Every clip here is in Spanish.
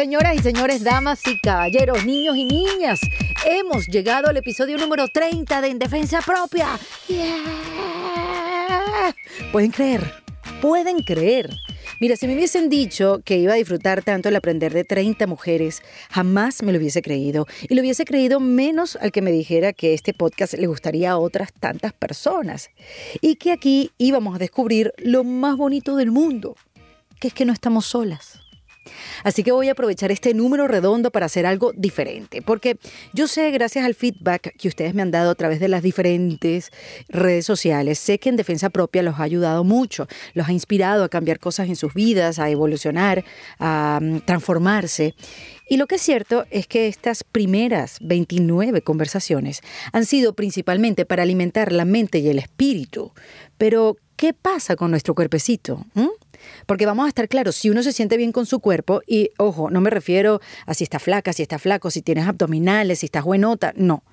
Señoras y señores, damas y caballeros, niños y niñas, hemos llegado al episodio número 30 de En Defensa Propia. Yeah. Pueden creer, pueden creer. Mira, si me hubiesen dicho que iba a disfrutar tanto el aprender de 30 mujeres, jamás me lo hubiese creído. Y lo hubiese creído menos al que me dijera que este podcast le gustaría a otras tantas personas. Y que aquí íbamos a descubrir lo más bonito del mundo, que es que no estamos solas. Así que voy a aprovechar este número redondo para hacer algo diferente, porque yo sé, gracias al feedback que ustedes me han dado a través de las diferentes redes sociales, sé que en defensa propia los ha ayudado mucho, los ha inspirado a cambiar cosas en sus vidas, a evolucionar, a mm, transformarse. Y lo que es cierto es que estas primeras 29 conversaciones han sido principalmente para alimentar la mente y el espíritu. Pero, ¿qué pasa con nuestro cuerpecito? ¿Mm? Porque vamos a estar claros, si uno se siente bien con su cuerpo, y ojo, no me refiero a si está flaca, si está flaco, si tienes abdominales, si estás buenota, no.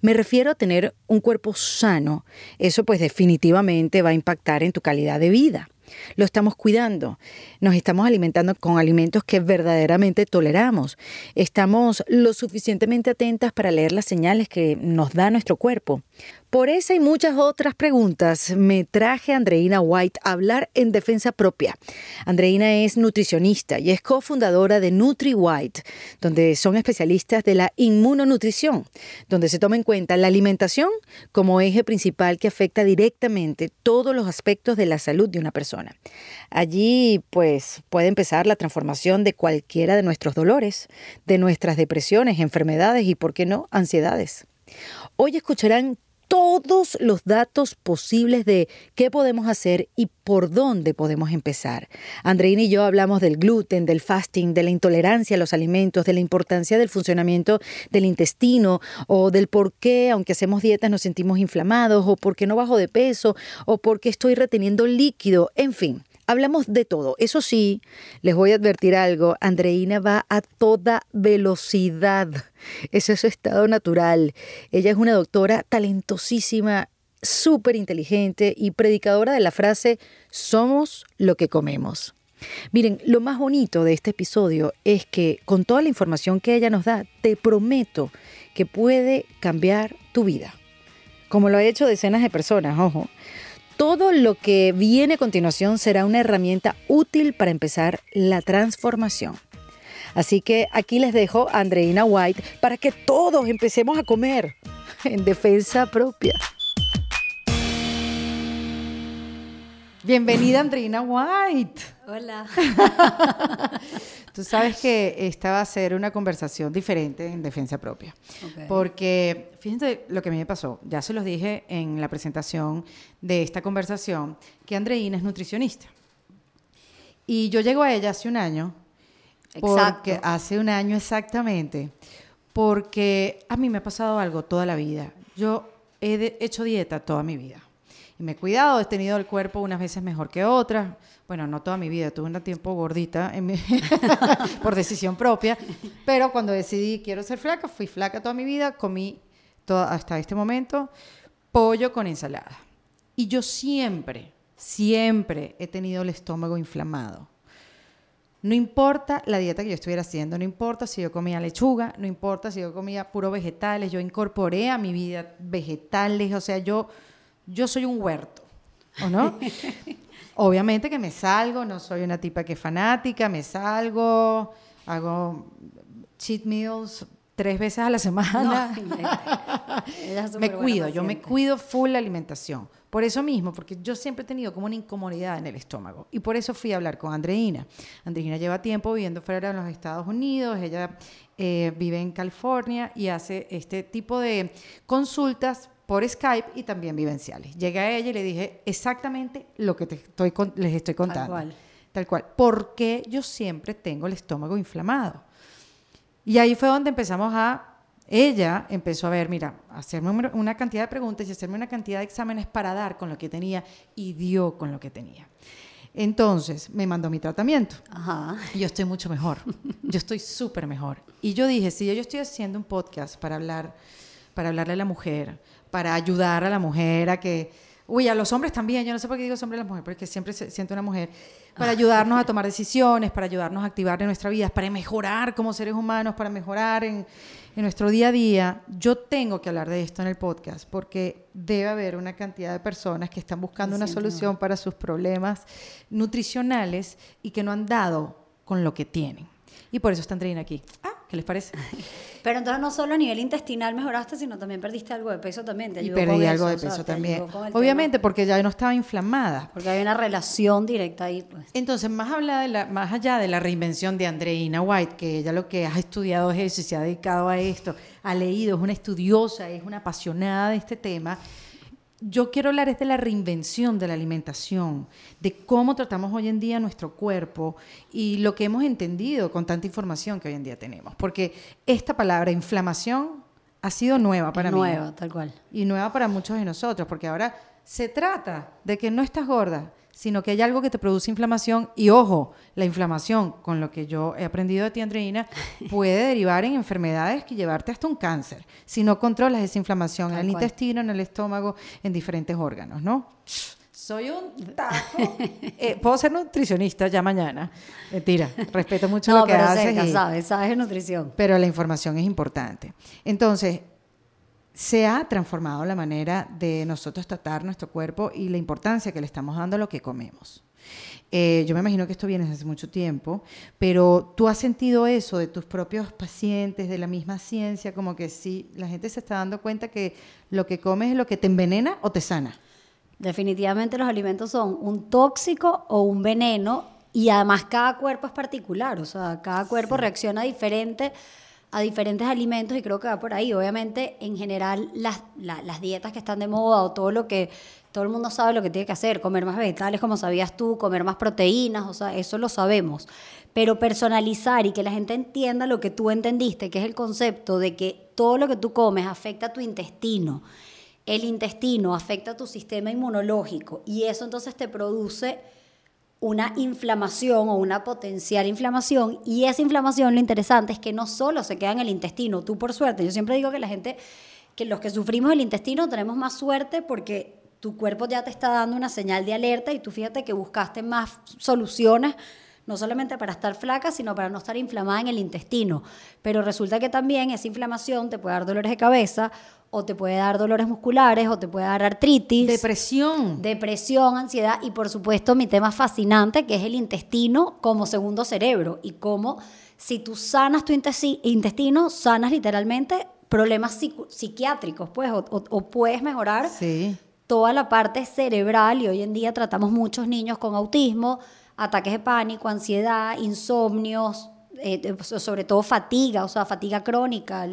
Me refiero a tener un cuerpo sano. Eso pues definitivamente va a impactar en tu calidad de vida. Lo estamos cuidando, nos estamos alimentando con alimentos que verdaderamente toleramos, estamos lo suficientemente atentas para leer las señales que nos da nuestro cuerpo. Por esa y muchas otras preguntas me traje a Andreina White a hablar en defensa propia. Andreina es nutricionista y es cofundadora de Nutri White, donde son especialistas de la inmunonutrición, donde se toma en cuenta la alimentación como eje principal que afecta directamente todos los aspectos de la salud de una persona. Allí, pues, puede empezar la transformación de cualquiera de nuestros dolores, de nuestras depresiones, enfermedades y, por qué no, ansiedades. Hoy escucharán todos los datos posibles de qué podemos hacer y por dónde podemos empezar. Andreina y yo hablamos del gluten, del fasting, de la intolerancia a los alimentos, de la importancia del funcionamiento del intestino o del por qué, aunque hacemos dietas, nos sentimos inflamados o por qué no bajo de peso o por qué estoy reteniendo líquido, en fin. Hablamos de todo. Eso sí, les voy a advertir algo. Andreina va a toda velocidad. Ese es su estado natural. Ella es una doctora talentosísima, súper inteligente y predicadora de la frase somos lo que comemos. Miren, lo más bonito de este episodio es que con toda la información que ella nos da, te prometo que puede cambiar tu vida. Como lo ha hecho decenas de personas, ojo. Todo lo que viene a continuación será una herramienta útil para empezar la transformación. Así que aquí les dejo a Andreina White para que todos empecemos a comer en defensa propia. Bienvenida Andreina White. Hola. Tú sabes que esta va a ser una conversación diferente en defensa propia. Porque fíjense lo que a mí me pasó. Ya se los dije en la presentación de esta conversación que Andreina es nutricionista. Y yo llego a ella hace un año. Porque hace un año exactamente. Porque a mí me ha pasado algo toda la vida. Yo he hecho dieta toda mi vida me he cuidado, he tenido el cuerpo unas veces mejor que otras. Bueno, no toda mi vida, tuve un tiempo gordita por decisión propia, pero cuando decidí quiero ser flaca, fui flaca toda mi vida, comí hasta este momento pollo con ensalada. Y yo siempre, siempre he tenido el estómago inflamado. No importa la dieta que yo estuviera haciendo, no importa si yo comía lechuga, no importa si yo comía puro vegetales, yo incorporé a mi vida vegetales, o sea, yo yo soy un huerto, ¿o no? Obviamente que me salgo, no soy una tipa que es fanática, me salgo, hago cheat meals tres veces a la semana. me cuido, yo me cuido full la alimentación. Por eso mismo, porque yo siempre he tenido como una incomodidad en el estómago. Y por eso fui a hablar con Andreina. Andreina lleva tiempo viviendo fuera de los Estados Unidos, ella eh, vive en California y hace este tipo de consultas por Skype y también vivenciales. Llegué a ella y le dije exactamente lo que te estoy les estoy contando. Tal cual. Tal cual. ¿Por qué yo siempre tengo el estómago inflamado? Y ahí fue donde empezamos a... Ella empezó a ver, mira, hacerme una cantidad de preguntas y hacerme una cantidad de exámenes para dar con lo que tenía y dio con lo que tenía. Entonces me mandó mi tratamiento. Ajá. Yo estoy mucho mejor. Yo estoy súper mejor. Y yo dije, si yo estoy haciendo un podcast para hablar, para hablarle a la mujer, para ayudar a la mujer a que, Uy, a los hombres también, yo no sé por qué digo hombre a las mujeres, porque siempre se siento una mujer, para ayudarnos a tomar decisiones, para ayudarnos a activar en nuestra vida, para mejorar como seres humanos, para mejorar en, en nuestro día a día. Yo tengo que hablar de esto en el podcast, porque debe haber una cantidad de personas que están buscando una solución para sus problemas nutricionales y que no han dado con lo que tienen. Y por eso están trayendo aquí. Ah, ¿qué les parece? Pero entonces no solo a nivel intestinal mejoraste, sino también perdiste algo de peso también. Te y perdí algo de peso también. Obviamente, porque ya no estaba inflamada. Porque hay una relación directa ahí. Pues. Entonces, más, habla de la, más allá de la reinvención de Andreina White, que ella lo que ha estudiado es eso y se ha dedicado a esto, ha leído, es una estudiosa, es una apasionada de este tema yo quiero hablar es de la reinvención de la alimentación, de cómo tratamos hoy en día nuestro cuerpo y lo que hemos entendido con tanta información que hoy en día tenemos. Porque esta palabra inflamación ha sido nueva para mí. Nueva, tal cual. Y nueva para muchos de nosotros, porque ahora se trata de que no estás gorda, sino que hay algo que te produce inflamación y ojo, la inflamación, con lo que yo he aprendido de ti, Andreina, puede derivar en enfermedades que llevarte hasta un cáncer, si no controlas esa inflamación en el intestino, en el estómago, en diferentes órganos, ¿no? Soy un tajo. Eh, puedo ser nutricionista ya mañana. Mentira, respeto mucho lo que pero haces. sabes, sabes nutrición. Pero la información es importante. Entonces, se ha transformado la manera de nosotros tratar nuestro cuerpo y la importancia que le estamos dando a lo que comemos. Eh, yo me imagino que esto viene desde hace mucho tiempo, pero tú has sentido eso de tus propios pacientes, de la misma ciencia, como que sí, la gente se está dando cuenta que lo que comes es lo que te envenena o te sana. Definitivamente los alimentos son un tóxico o un veneno y además cada cuerpo es particular, o sea, cada cuerpo reacciona diferente a diferentes alimentos y creo que va por ahí. Obviamente, en general, las, las dietas que están de moda o todo lo que todo el mundo sabe lo que tiene que hacer, comer más vegetales como sabías tú, comer más proteínas, o sea, eso lo sabemos. Pero personalizar y que la gente entienda lo que tú entendiste, que es el concepto de que todo lo que tú comes afecta a tu intestino, el intestino afecta a tu sistema inmunológico y eso entonces te produce una inflamación o una potencial inflamación y esa inflamación lo interesante es que no solo se queda en el intestino, tú por suerte, yo siempre digo que la gente, que los que sufrimos el intestino tenemos más suerte porque tu cuerpo ya te está dando una señal de alerta y tú fíjate que buscaste más soluciones no solamente para estar flaca, sino para no estar inflamada en el intestino. Pero resulta que también esa inflamación te puede dar dolores de cabeza o te puede dar dolores musculares, o te puede dar artritis. Depresión. Depresión, ansiedad y por supuesto mi tema fascinante que es el intestino como segundo cerebro y cómo si tú sanas tu intestino, sanas literalmente problemas psiquiátricos, pues, o, puedes mejorar toda la parte cerebral y hoy en día tratamos muchos niños con autismo, ataques de pánico, ansiedad, insomnios, eh, sobre todo fatiga, o sea, fatiga crónica,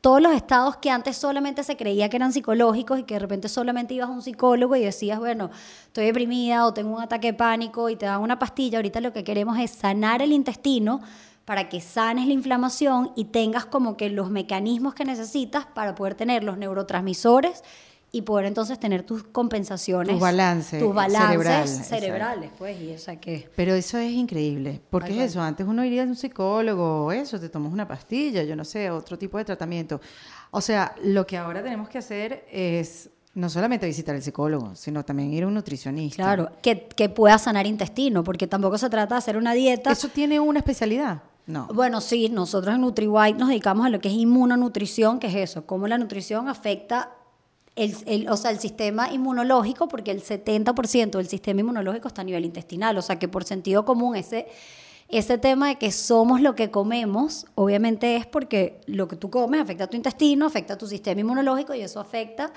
todos los estados que antes solamente se creía que eran psicológicos y que de repente solamente ibas a un psicólogo y decías, bueno, estoy deprimida o tengo un ataque de pánico y te dan una pastilla, ahorita lo que queremos es sanar el intestino para que sanes la inflamación y tengas como que los mecanismos que necesitas para poder tener los neurotransmisores y poder entonces tener tus compensaciones. Tus balances. Tus balances cerebrales, pues, y esa que... Pero eso es increíble, porque es eso, antes uno iría a un psicólogo, eso, te tomas una pastilla, yo no sé, otro tipo de tratamiento. O sea, lo que ahora tenemos que hacer es no solamente visitar al psicólogo, sino también ir a un nutricionista. Claro, que, que pueda sanar intestino, porque tampoco se trata de hacer una dieta. ¿Eso tiene una especialidad? No. Bueno, sí, nosotros en NutriWhite nos dedicamos a lo que es inmunonutrición, que es eso, cómo la nutrición afecta el, o sea, el sistema inmunológico, porque el 70% del sistema inmunológico está a nivel intestinal, o sea que por sentido común ese, ese tema de que somos lo que comemos, obviamente es porque lo que tú comes afecta a tu intestino, afecta a tu sistema inmunológico y eso afecta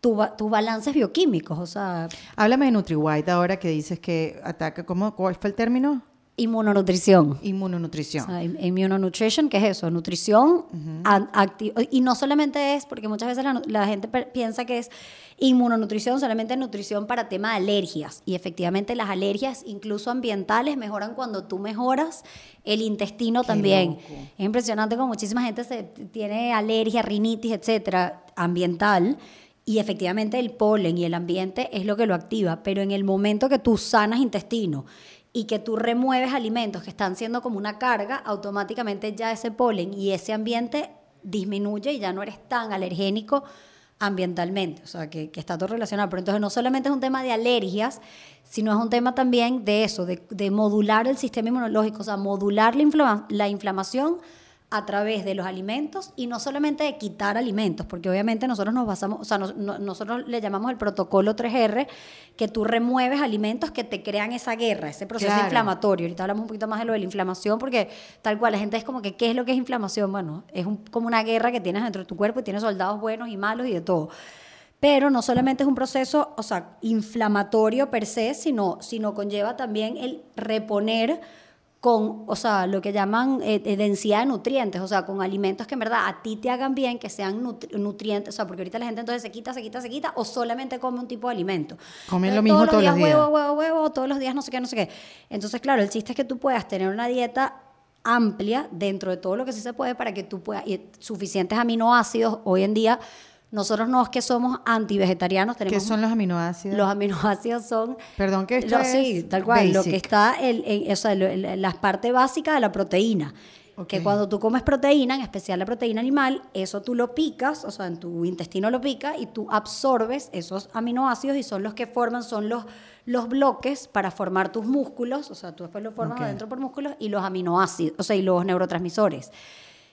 tus balances bioquímicos, o sea... Háblame de NutriWhite ahora que dices que ataca, ¿cómo, ¿cuál fue el término? Inmunonutrición. Inmunonutrición. O immunonutrition, ¿qué es eso? Nutrición Y no solamente es, porque muchas veces la, gente piensa que es inmunonutrición, solamente nutrición para tema de alergias. Y efectivamente las alergias, incluso ambientales, mejoran cuando tú mejoras el intestino también. Es impresionante como muchísima gente se, tiene alergia, rinitis, etcétera, ambiental. Y efectivamente el polen y el ambiente es lo que lo activa. Pero en el momento que tú sanas intestino, y que tú remueves alimentos que están siendo como una carga, automáticamente ya ese polen y ese ambiente disminuye y ya no eres tan alergénico ambientalmente, o sea, que, que está todo relacionado. Pero entonces no solamente es un tema de alergias, sino es un tema también de eso, de, de modular el sistema inmunológico, o sea, modular la, inflama- la inflamación a través de los alimentos y no solamente de quitar alimentos, porque obviamente nosotros nos basamos, o sea, nos- no- nosotros le llamamos el protocolo 3R, que tú remueves alimentos que te crean esa guerra, ese proceso Claro. inflamatorio. Ahorita hablamos un poquito más de lo de la inflamación, porque tal cual la gente es como que, ¿qué es lo que es inflamación? Bueno, es un- como una guerra que tienes dentro de tu cuerpo y tienes soldados buenos y malos y de todo. Pero no solamente es un proceso, o sea, inflamatorio per se, sino, sino conlleva también el reponer con, o sea, lo que llaman eh, eh, densidad de nutrientes, o sea, con alimentos que en verdad a ti te hagan bien, que sean nutri- nutrientes, o sea, porque ahorita la gente entonces se quita, se quita, se quita, o solamente come un tipo de alimento. Comen lo mismo todos los días. Huevo, huevo, huevo, todos los días no sé qué, no sé qué. Entonces, claro, el chiste es que tú puedas tener una dieta amplia dentro de todo lo que sí se puede para que tú puedas, y suficientes aminoácidos. Hoy en día, nosotros no es que somos antivegetarianos, ¿Qué tenemos son los aminoácidos? los aminoácidos son. Perdón, que esto lo- Sí, es tal cual. Lo que está, el, en- o sea, el- la parte básica de la proteína. Que Ok. cuando tú comes proteína, en especial la proteína animal, eso tú lo picas, o sea, en tu intestino lo pica y tú absorbes esos aminoácidos y son los que forman, son los, los bloques para formar tus músculos, o sea, tú después lo formas adentro por músculos y los aminoácidos, o sea, y los neurotransmisores.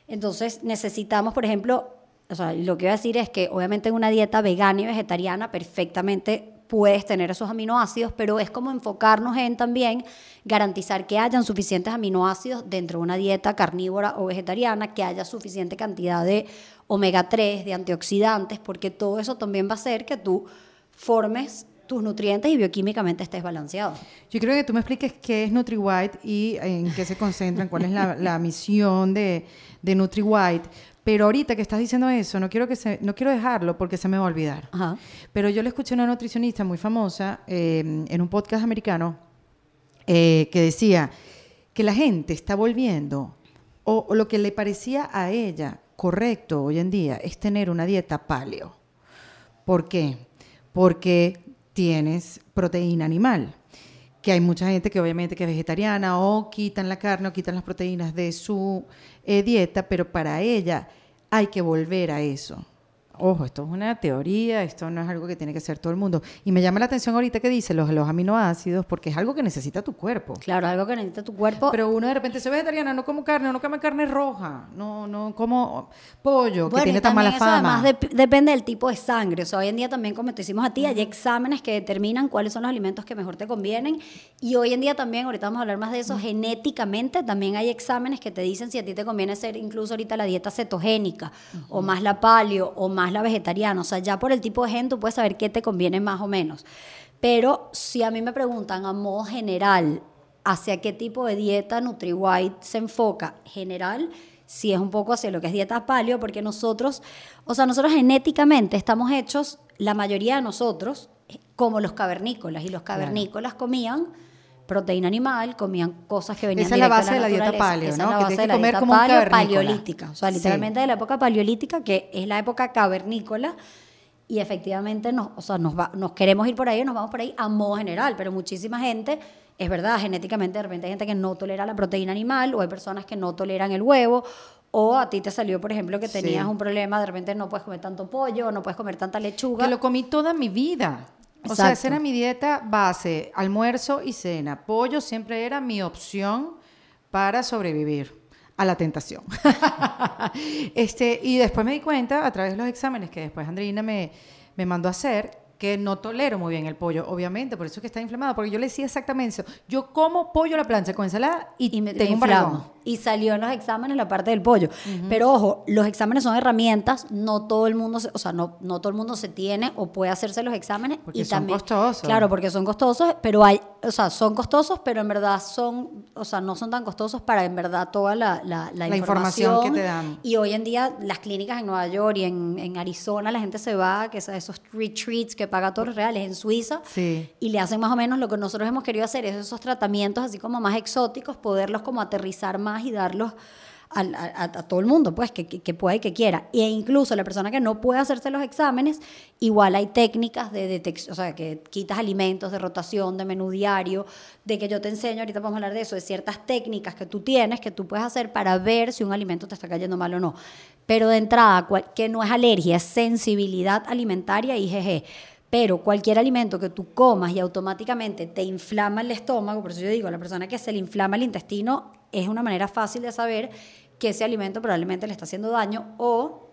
Entonces necesitamos, por ejemplo, o sea, lo que voy a decir es que obviamente en una dieta vegana y vegetariana perfectamente puedes tener esos aminoácidos, pero es como enfocarnos en también garantizar que hayan suficientes aminoácidos dentro de una dieta carnívora o vegetariana, que haya suficiente cantidad de omega 3, de antioxidantes, porque todo eso también va a hacer que tú formes tus nutrientes y bioquímicamente estés balanceado. Yo creo que tú me expliques qué es NutriWhite y en qué se concentran, cuál es la, la misión de, de NutriWhite. Pero ahorita que estás diciendo eso, no quiero, que se, no quiero dejarlo porque se me va a olvidar. Ajá. Pero yo le escuché a una nutricionista muy famosa eh, en un podcast americano eh, que decía que la gente está volviendo, o, o lo que le parecía a ella correcto hoy en día es tener una dieta paleo. ¿Por qué? Porque tienes proteína animal. Que hay mucha gente que obviamente que es vegetariana o quitan la carne o quitan las proteínas de su eh, dieta, pero para ella hay que volver a eso. Ojo, esto es una teoría, esto no es algo que tiene que hacer todo el mundo. Y me llama la atención ahorita que dice los, los aminoácidos, porque es algo que necesita tu cuerpo. Claro, algo que necesita tu cuerpo. Pero uno de repente soy vegetariana, no como carne, no como carne roja, no, no como pollo, que tiene tan mala eso fama. Además, dep- depende del tipo de sangre. O sea, hoy en día también, como te hicimos a ti, hay exámenes que determinan cuáles son los alimentos que mejor te convienen. Y hoy en día también, ahorita vamos a hablar más de eso, genéticamente también hay exámenes que te dicen si a ti te conviene hacer incluso ahorita la dieta cetogénica, o más la paleo, o más la vegetariana. O sea, ya por el tipo de gen tú puedes saber qué te conviene más o menos. Pero si a mí me preguntan a modo general, hacia qué tipo de dieta NutriWhite se enfoca general, si es un poco hacia lo que es dieta paleo, porque nosotros, o sea, nosotros genéticamente estamos hechos, la mayoría de nosotros, como los cavernícolas, y los cavernícolas comían proteína animal, comían cosas que venían Esa es la base de la dieta paleo, Esa ¿no? es la base de la comer dieta como paleo paleolítica, o sea, Sí. literalmente de la época paleolítica, que es la época cavernícola, y efectivamente nos, o sea, nos, va- nos queremos ir por ahí, nos vamos por ahí a modo general, pero muchísima gente, es verdad, genéticamente de repente hay gente que no tolera la proteína animal, o hay personas que no toleran el huevo, o a ti te salió, por ejemplo, que Sí. tenías un problema, de repente no puedes comer tanto pollo, no puedes comer tanta lechuga. Que lo comí toda mi vida. O sea, Exacto. esa era mi dieta base, almuerzo y cena. Pollo siempre era mi opción para sobrevivir a la tentación. este, y después me di cuenta, a través de los exámenes que después Andreina me, me mandó a hacer, que no tolero muy bien el pollo, obviamente, por eso es que está inflamado, porque yo le decía exactamente eso. Yo como pollo a la plancha con ensalada y, y me tengo un. Y salió en los exámenes la parte del pollo. Pero ojo, los exámenes son herramientas, no todo el mundo, se- o sea, no, no todo el mundo se tiene o puede hacerse los exámenes. Porque y son también, costosos. Claro, porque son costosos, pero hay, o sea, son costosos, pero en verdad son, o sea, no son tan costosos para en verdad toda la, la, la La información información, que te dan. Y hoy en día las clínicas en Nueva York y en, en Arizona, la gente se va, que es a esos retreats que paga todos los reales en Suiza Sí. y le hacen más o menos lo que nosotros hemos querido hacer, es esos tratamientos así como más exóticos, poderlos como aterrizar más y darlos a, a- a todo el mundo, pues, que, que, que pueda y que quiera. E incluso la persona que no puede hacerse los exámenes, igual hay técnicas de detección, o sea, que quitas alimentos, de rotación, de menú diario, de que yo te enseño, ahorita vamos a hablar de eso, de ciertas técnicas que tú tienes, que tú puedes hacer para ver si un alimento te está cayendo mal o no. Pero de entrada, cual- que no es alergia, es sensibilidad alimentaria, IgG. Pero cualquier alimento que tú comas y automáticamente te inflama el estómago, por eso yo digo, a la persona que se le inflama el intestino es una manera fácil de saber que ese alimento probablemente le está haciendo daño o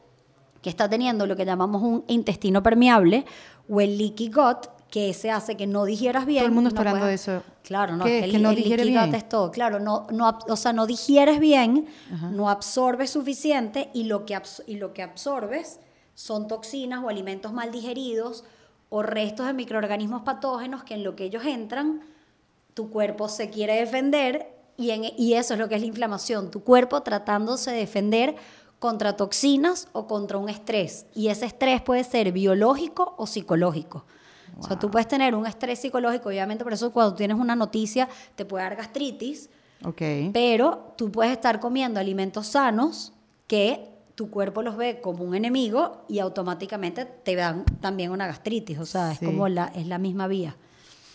que está teniendo lo que llamamos un intestino permeable o el leaky gut, que ese hace que no digieras bien. Todo el mundo no está hablando de eso. Claro, no, que el, ¿Que no el digiere bien? es todo. Claro, no, no, o sea, no digieres bien, no absorbes suficiente y lo, que y lo que absorbes son toxinas o alimentos mal digeridos o restos de microorganismos patógenos que en lo que ellos entran, tu cuerpo se quiere defender y, en- y eso es lo que es la inflamación. Tu cuerpo tratándose de defender contra toxinas o contra un estrés. Y ese estrés puede ser biológico o psicológico. O sea, tú puedes tener un estrés psicológico, obviamente, por eso cuando tienes una noticia te puede dar gastritis, Ok. pero tú puedes estar comiendo alimentos sanos que tu cuerpo los ve como un enemigo y automáticamente te dan también una gastritis. O sea, es como la, es la misma vía.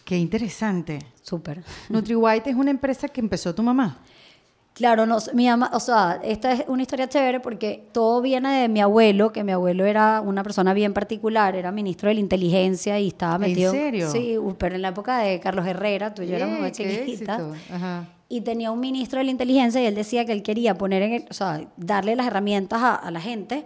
Qué interesante. Súper. NutriWhite es una empresa que empezó tu mamá. Claro, no, mi mamá, o sea, esta es una historia chévere porque todo viene de mi abuelo, que mi abuelo era una persona bien particular, era ministro de la inteligencia y estaba ¿En metido. serio? Sí, pero en la época de Carlos Herrera, tú y yo éramos ¡Eh, muy. Y tenía un ministro de la inteligencia y él decía que él quería poner en el- o sea, darle las herramientas a, a la gente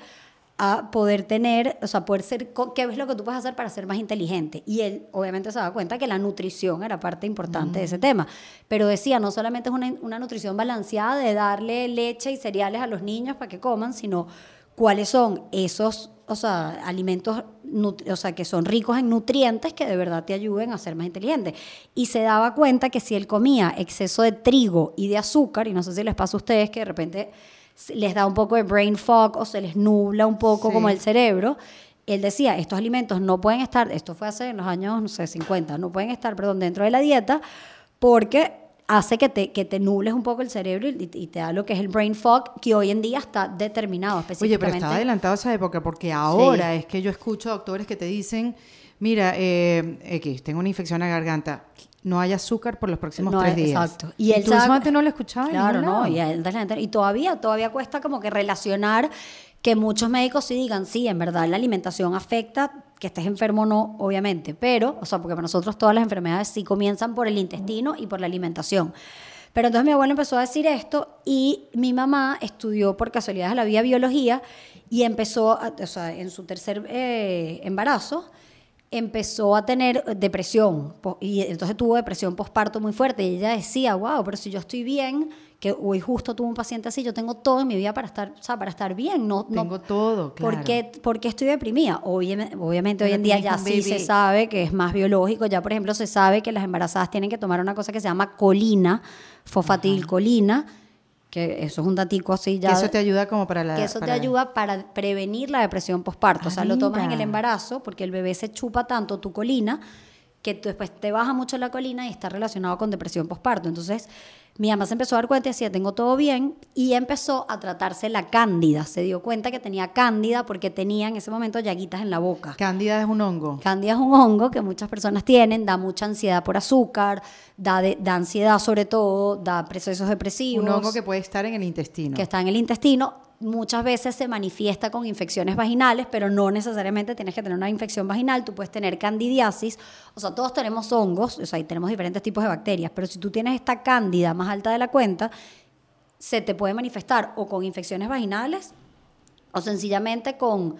a poder tener, o sea, poder ser, qué es lo que tú puedes hacer para ser más inteligente. Y él obviamente se daba cuenta que la nutrición era parte importante de ese tema. Pero decía, no solamente es una, una nutrición balanceada de darle leche y cereales a los niños para que coman, sino cuáles son esos, o sea, alimentos, o sea, que son ricos en nutrientes que de verdad te ayuden a ser más inteligente. Y se daba cuenta que si él comía exceso de trigo y de azúcar, y no sé si les pasa a ustedes que de repente les da un poco de brain fog o se les nubla un poco Sí. como el cerebro, él decía, estos alimentos no pueden estar, esto fue hace en los años, no sé, 50, no pueden estar, perdón, dentro de la dieta porque hace que te, que te nubles un poco el cerebro y, y te da lo que es el brain fog, que hoy en día está determinado Oye, pero específicamente. estaba adelantado esa época porque ahora es que yo escucho doctores que te dicen, mira, eh, X, tengo una infección a la garganta, no hay azúcar por los próximos No, tres días. Exacto. Y, él tú sabe- eso antes no lo escuchabas en Claro, no. Y, él y todavía, todavía cuesta como que relacionar que muchos médicos sí digan, sí, en verdad la alimentación afecta, que estés enfermo o no, obviamente. Pero, o sea, porque para nosotros todas las enfermedades sí comienzan por el intestino y por la alimentación. Pero entonces mi abuelo empezó a decir esto y mi mamá estudió por casualidad de la vida biología y empezó, a- o sea, en su tercer eh, embarazo, empezó a tener depresión y entonces tuvo depresión postparto muy fuerte y ella decía, wow, pero si yo estoy bien, que hoy justo tuve un paciente así, yo tengo todo en mi vida para estar, o sea, para estar bien, no, no- Tengo todo, claro. ¿Por qué, por qué estoy deprimida? Obviamente, obviamente hoy en día ya sí se sabe que es más biológico, ya por ejemplo se sabe que las embarazadas tienen que tomar una cosa que se llama colina, fosfatilcolina, que eso es un datico así ya. Que eso te ayuda como para la... Que eso te ayuda para prevenir la depresión postparto. o Ah, sea, lo tomas en el embarazo porque el bebé se chupa tanto tu colina que tú después te baja mucho la colina y está relacionado con depresión postparto. Entonces, mi mamá se empezó a dar cuenta y decía, tengo todo bien, y empezó a tratarse la cándida. Se dio cuenta que tenía cándida porque tenía en ese momento llaguitas en la boca. Cándida es un hongo. Cándida es un hongo que muchas personas tienen, da mucha ansiedad por azúcar, da, de- da ansiedad sobre todo, da procesos depresivos Un hongo que puede estar en el intestino. que está en el intestino. Muchas veces se manifiesta con infecciones vaginales, pero no necesariamente tienes que tener una infección vaginal. Tú puedes tener candidiasis. O sea, todos tenemos hongos, o sea, y tenemos diferentes tipos de bacterias. Pero si tú tienes esta cándida más alta de la cuenta, se te puede manifestar o con infecciones vaginales o sencillamente con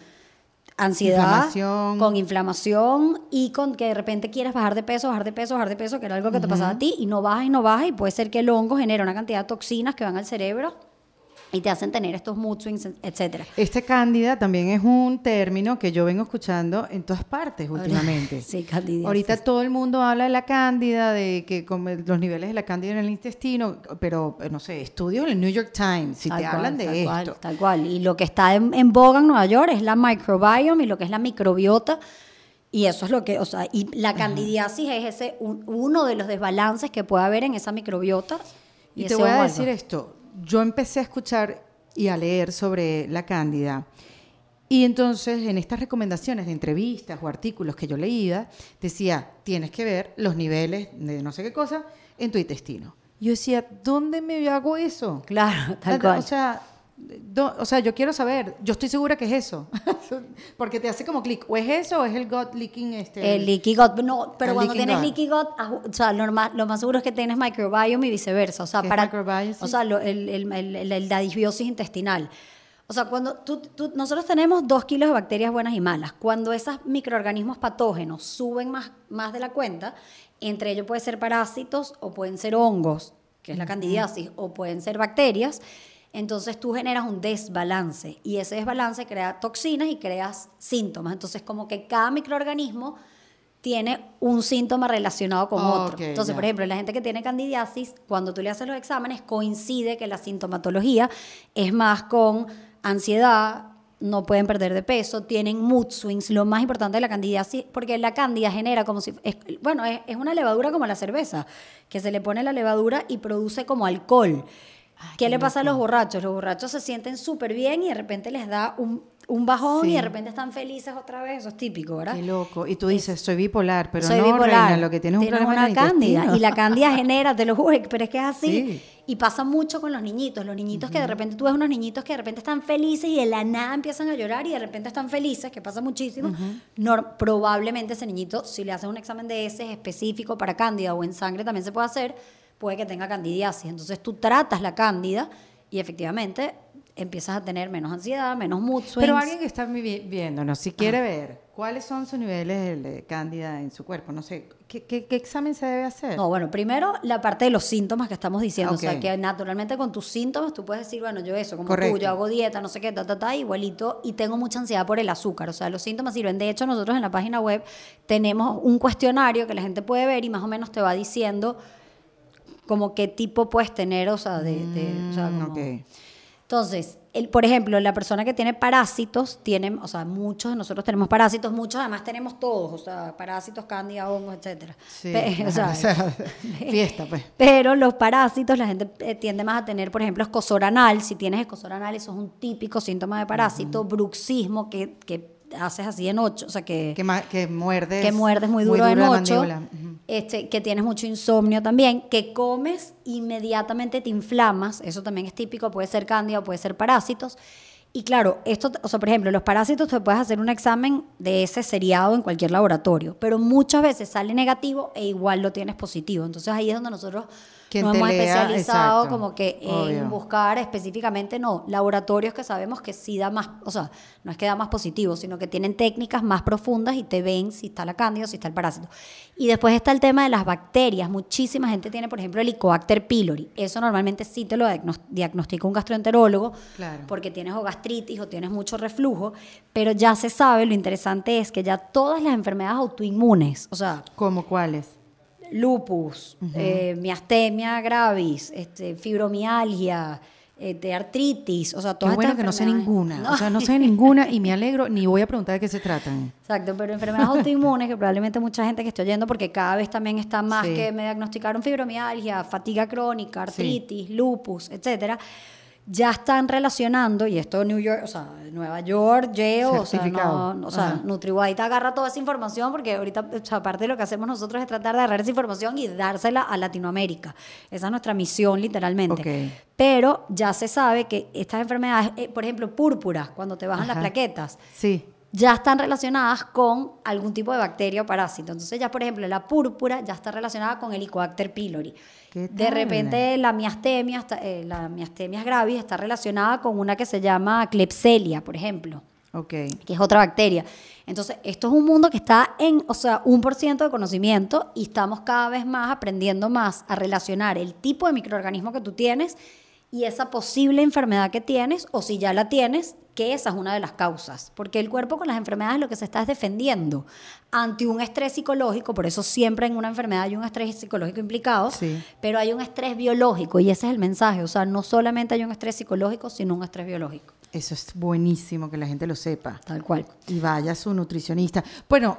ansiedad, Inflamación. con inflamación y con que de repente quieres bajar de peso, bajar de peso, bajar de peso, que era algo que te pasaba a ti y no bajas y no bajas y puede ser que el hongo genere una cantidad de toxinas que van al cerebro y te hacen tener estos mood swings, etcétera. Este cándida también es un término que yo vengo escuchando en todas partes últimamente. Sí, candidiasis. Ahorita todo el mundo habla de la cándida, de que los niveles de la cándida en el intestino, pero eh, no sé, estudios en el New York Times, si Tal te cual, hablan de tal esto. Cual, tal cual. Y lo que está en, en boga en Nueva York es la microbiome y lo que es la microbiota. Y eso es lo que, o sea, y la candidiasis es ese un- uno de los desbalances que puede haber en esa microbiota. Y, te voy a decir esto, yo empecé a escuchar y a leer sobre la cándida. Y entonces en estas recomendaciones de entrevistas o artículos que yo leía, decía, tienes que ver los niveles de no sé qué cosa en tu intestino. Yo decía, ¿dónde me hago eso? Claro, tal cual. O sea, do- o sea, yo quiero saber, yo estoy segura que es eso. Porque te hace como clic, o es eso o es el gut leaking este. El leaky gut, no, pero cuando tienes gut. leaky gut, o sea, lo más, lo más seguro es que tienes microbiome y viceversa. O sea, ¿Qué es para, microbiome? o sea, lo- el, el, el- el- el- la disbiosis intestinal. O sea, cuando tú, tú- nosotros tenemos dos kilos de bacterias buenas y malas. Cuando esos microorganismos patógenos suben más, más de la cuenta, entre ellos pueden ser parásitos o pueden ser hongos, que es la candidiasis, o pueden ser bacterias. Entonces tú generas un desbalance y ese desbalance crea toxinas y creas síntomas. Entonces como que cada microorganismo tiene un síntoma relacionado con otro. Entonces, por ejemplo, la gente que tiene candidiasis, cuando tú le haces los exámenes, coincide que la sintomatología es más con ansiedad, no pueden perder de peso, tienen mood swings, lo más importante de la candidiasis, porque la cándida genera como si, es- bueno, es, es una levadura como la cerveza, que se le pone la levadura y produce como alcohol. ¿Qué, le pasa a los borrachos? Los borrachos se sienten súper bien y de repente les da un, un bajón Sí. y de repente están felices otra vez, eso es típico, ¿verdad? Qué loco. Y tú dices, soy bipolar, pero Soy no, bipolar. reina, lo que tienes es un problema una cándida. Y la cándida genera, te lo juro, pero es que es así. Sí. Y pasa mucho con los niñitos. Los niñitos que de repente tú ves unos niñitos que de repente están felices y de la nada empiezan a llorar y de repente están felices, que pasa muchísimo. Nor- probablemente ese niñito, si le haces un examen de heces específico para cándida o en sangre también se puede hacer, puede que tenga candidiasis. Entonces tú tratas la cándida y efectivamente empiezas a tener menos ansiedad, menos mood swings. Pero alguien que está vi- viéndonos, si quiere ver cuáles son sus niveles de cándida en su cuerpo, no sé, ¿qué, qué- qué examen se debe hacer? No, bueno, primero la parte de los síntomas que estamos diciendo. O sea, que naturalmente con tus síntomas tú puedes decir, bueno, yo eso, como Correcto. tú, yo hago dieta, no sé qué, ta, ta, ta, igualito, y tengo mucha ansiedad por el azúcar. O sea, los síntomas sirven. De hecho, nosotros en la página web tenemos un cuestionario que la gente puede ver y más o menos te va diciendo como qué tipo puedes tener, o sea, de... de- o sea, Mm, como- entonces, el, por ejemplo, la persona que tiene parásitos, tiene, o sea, muchos de nosotros tenemos parásitos, muchos además tenemos todos, o sea, parásitos, cándida, hongos, etcétera. Sí, Pe- o sea, o sea, fiesta, pues. pero los parásitos, la gente eh, tiende más a tener, por ejemplo, escosor anal. Si tienes escosor anal, eso es un típico síntoma de parásito. Bruxismo, que, que haces así en ocho, o sea, que, Que, muerdes. que muerdes muy duro duro en ocho. Este, que tienes mucho insomnio también, que comes inmediatamente te inflamas, eso también es típico, puede ser cándida puede ser parásitos. Y claro, esto, o sea, por ejemplo, los parásitos te puedes hacer un examen de ese seriado en cualquier laboratorio, pero muchas veces sale negativo e igual lo tienes positivo. Entonces ahí es donde nosotros nos hemos lea, especializado exacto, como que en buscar específicamente, no, laboratorios que sabemos que sí da más, o sea, no es que da más positivo, sino que tienen técnicas más profundas y te ven si está la cándida o si está el parásito. Y después está el tema de las bacterias. Muchísima gente tiene, por ejemplo, el Helicobacter pylori. Eso normalmente sí te lo diagnos- diagnostica un gastroenterólogo Claro. porque tienes o gastritis o tienes mucho reflujo, pero ya se sabe, lo interesante es que ya todas las enfermedades autoinmunes, o sea, ¿Cómo cuáles? Lupus, eh, miastemia gravis, este, fibromialgia, este, artritis, o sea, Qué todas bueno estas que no sé ninguna. O sea, no sé ninguna y me alegro ni voy a preguntar de qué se tratan. Exacto, pero enfermedades autoinmunes que probablemente mucha gente que esté oyendo, porque cada vez también está más Sí. que me diagnosticaron fibromialgia, fatiga crónica, artritis, lupus, etcétera, ya están relacionando, y esto New York, o sea, Nueva York, Yale, o sea, no, o sea Ajá. NutriWhite agarra toda esa información, porque ahorita, o sea, aparte de lo que hacemos nosotros es tratar de agarrar esa información y dársela a Latinoamérica. Esa es nuestra misión, literalmente. Pero ya se sabe que estas enfermedades, eh, por ejemplo, púrpura, cuando te bajan las plaquetas, Sí. Ya están relacionadas con algún tipo de bacteria o parásito. Entonces ya, por ejemplo, la púrpura ya está relacionada con el Helicobacter pylori. ¿Qué De repente la miastemia, eh, la miastemia gravis está relacionada con una que se llama Klebsiella, por ejemplo Ok. que es otra bacteria. Entonces, esto es un mundo que está en, o sea, un por ciento de conocimiento y estamos cada vez más aprendiendo más a relacionar el tipo de microorganismo que tú tienes y esa posible enfermedad que tienes, o si ya la tienes, que esa es una de las causas. Porque el cuerpo con las enfermedades lo que se está es defendiendo ante un estrés psicológico, por eso siempre en una enfermedad hay un estrés psicológico implicado, Sí. pero hay un estrés biológico y ese es el mensaje. O sea, no solamente hay un estrés psicológico, sino un estrés biológico. Eso es buenísimo que la gente lo sepa. Tal cual. Y vaya su nutricionista. Bueno,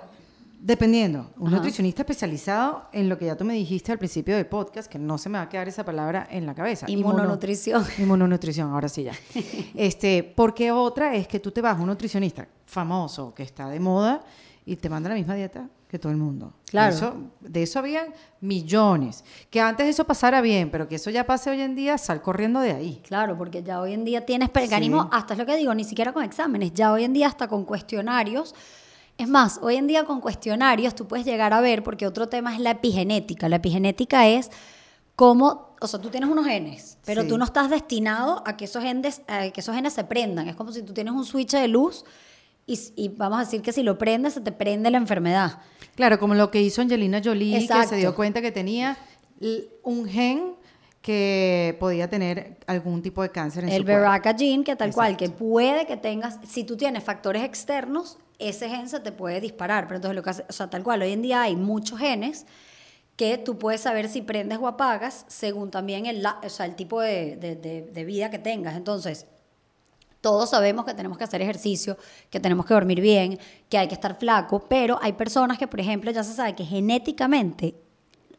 Dependiendo. Un Ajá. nutricionista especializado en lo que ya tú me dijiste al principio del podcast, que no se me va a quedar esa palabra en la cabeza. Inmunonutrición. Inmuno- Inmunonutrición, ahora sí ya. este, porque otra es que tú te vas a un nutricionista famoso que está de moda y te manda la misma dieta que todo el mundo. Claro. Eso, de eso habían millones. Que antes eso pasara bien, pero que eso ya pase hoy en día, sal corriendo de ahí. Claro, porque ya hoy en día tienes Sí. hasta es lo que digo, ni siquiera con exámenes, ya hoy en día hasta con cuestionarios. Es más, hoy en día con cuestionarios tú puedes llegar a ver, porque otro tema es la epigenética. La epigenética es cómo, o sea, tú tienes unos genes, pero Sí. tú no estás destinado a que esos genes, a que esos genes se prendan. Es como si tú tienes un switch de luz y, y vamos a decir que si lo prendes se te prende la enfermedad. Claro, como lo que hizo Angelina Jolie, que se dio cuenta que tenía un gen que podía tener algún tipo de cáncer en El su cuerpo. BRCA gene, que tal cual, que puede que tengas, si tú tienes factores externos, ese gen se te puede disparar. Pero entonces lo que hace, o sea, tal cual, hoy en día hay muchos genes que tú puedes saber si prendes o apagas según también el, o sea, el tipo de, de- de- de vida que tengas. Entonces, todos sabemos que tenemos que hacer ejercicio, que tenemos que dormir bien, que hay que estar flaco, pero hay personas que, por ejemplo, ya se sabe que genéticamente,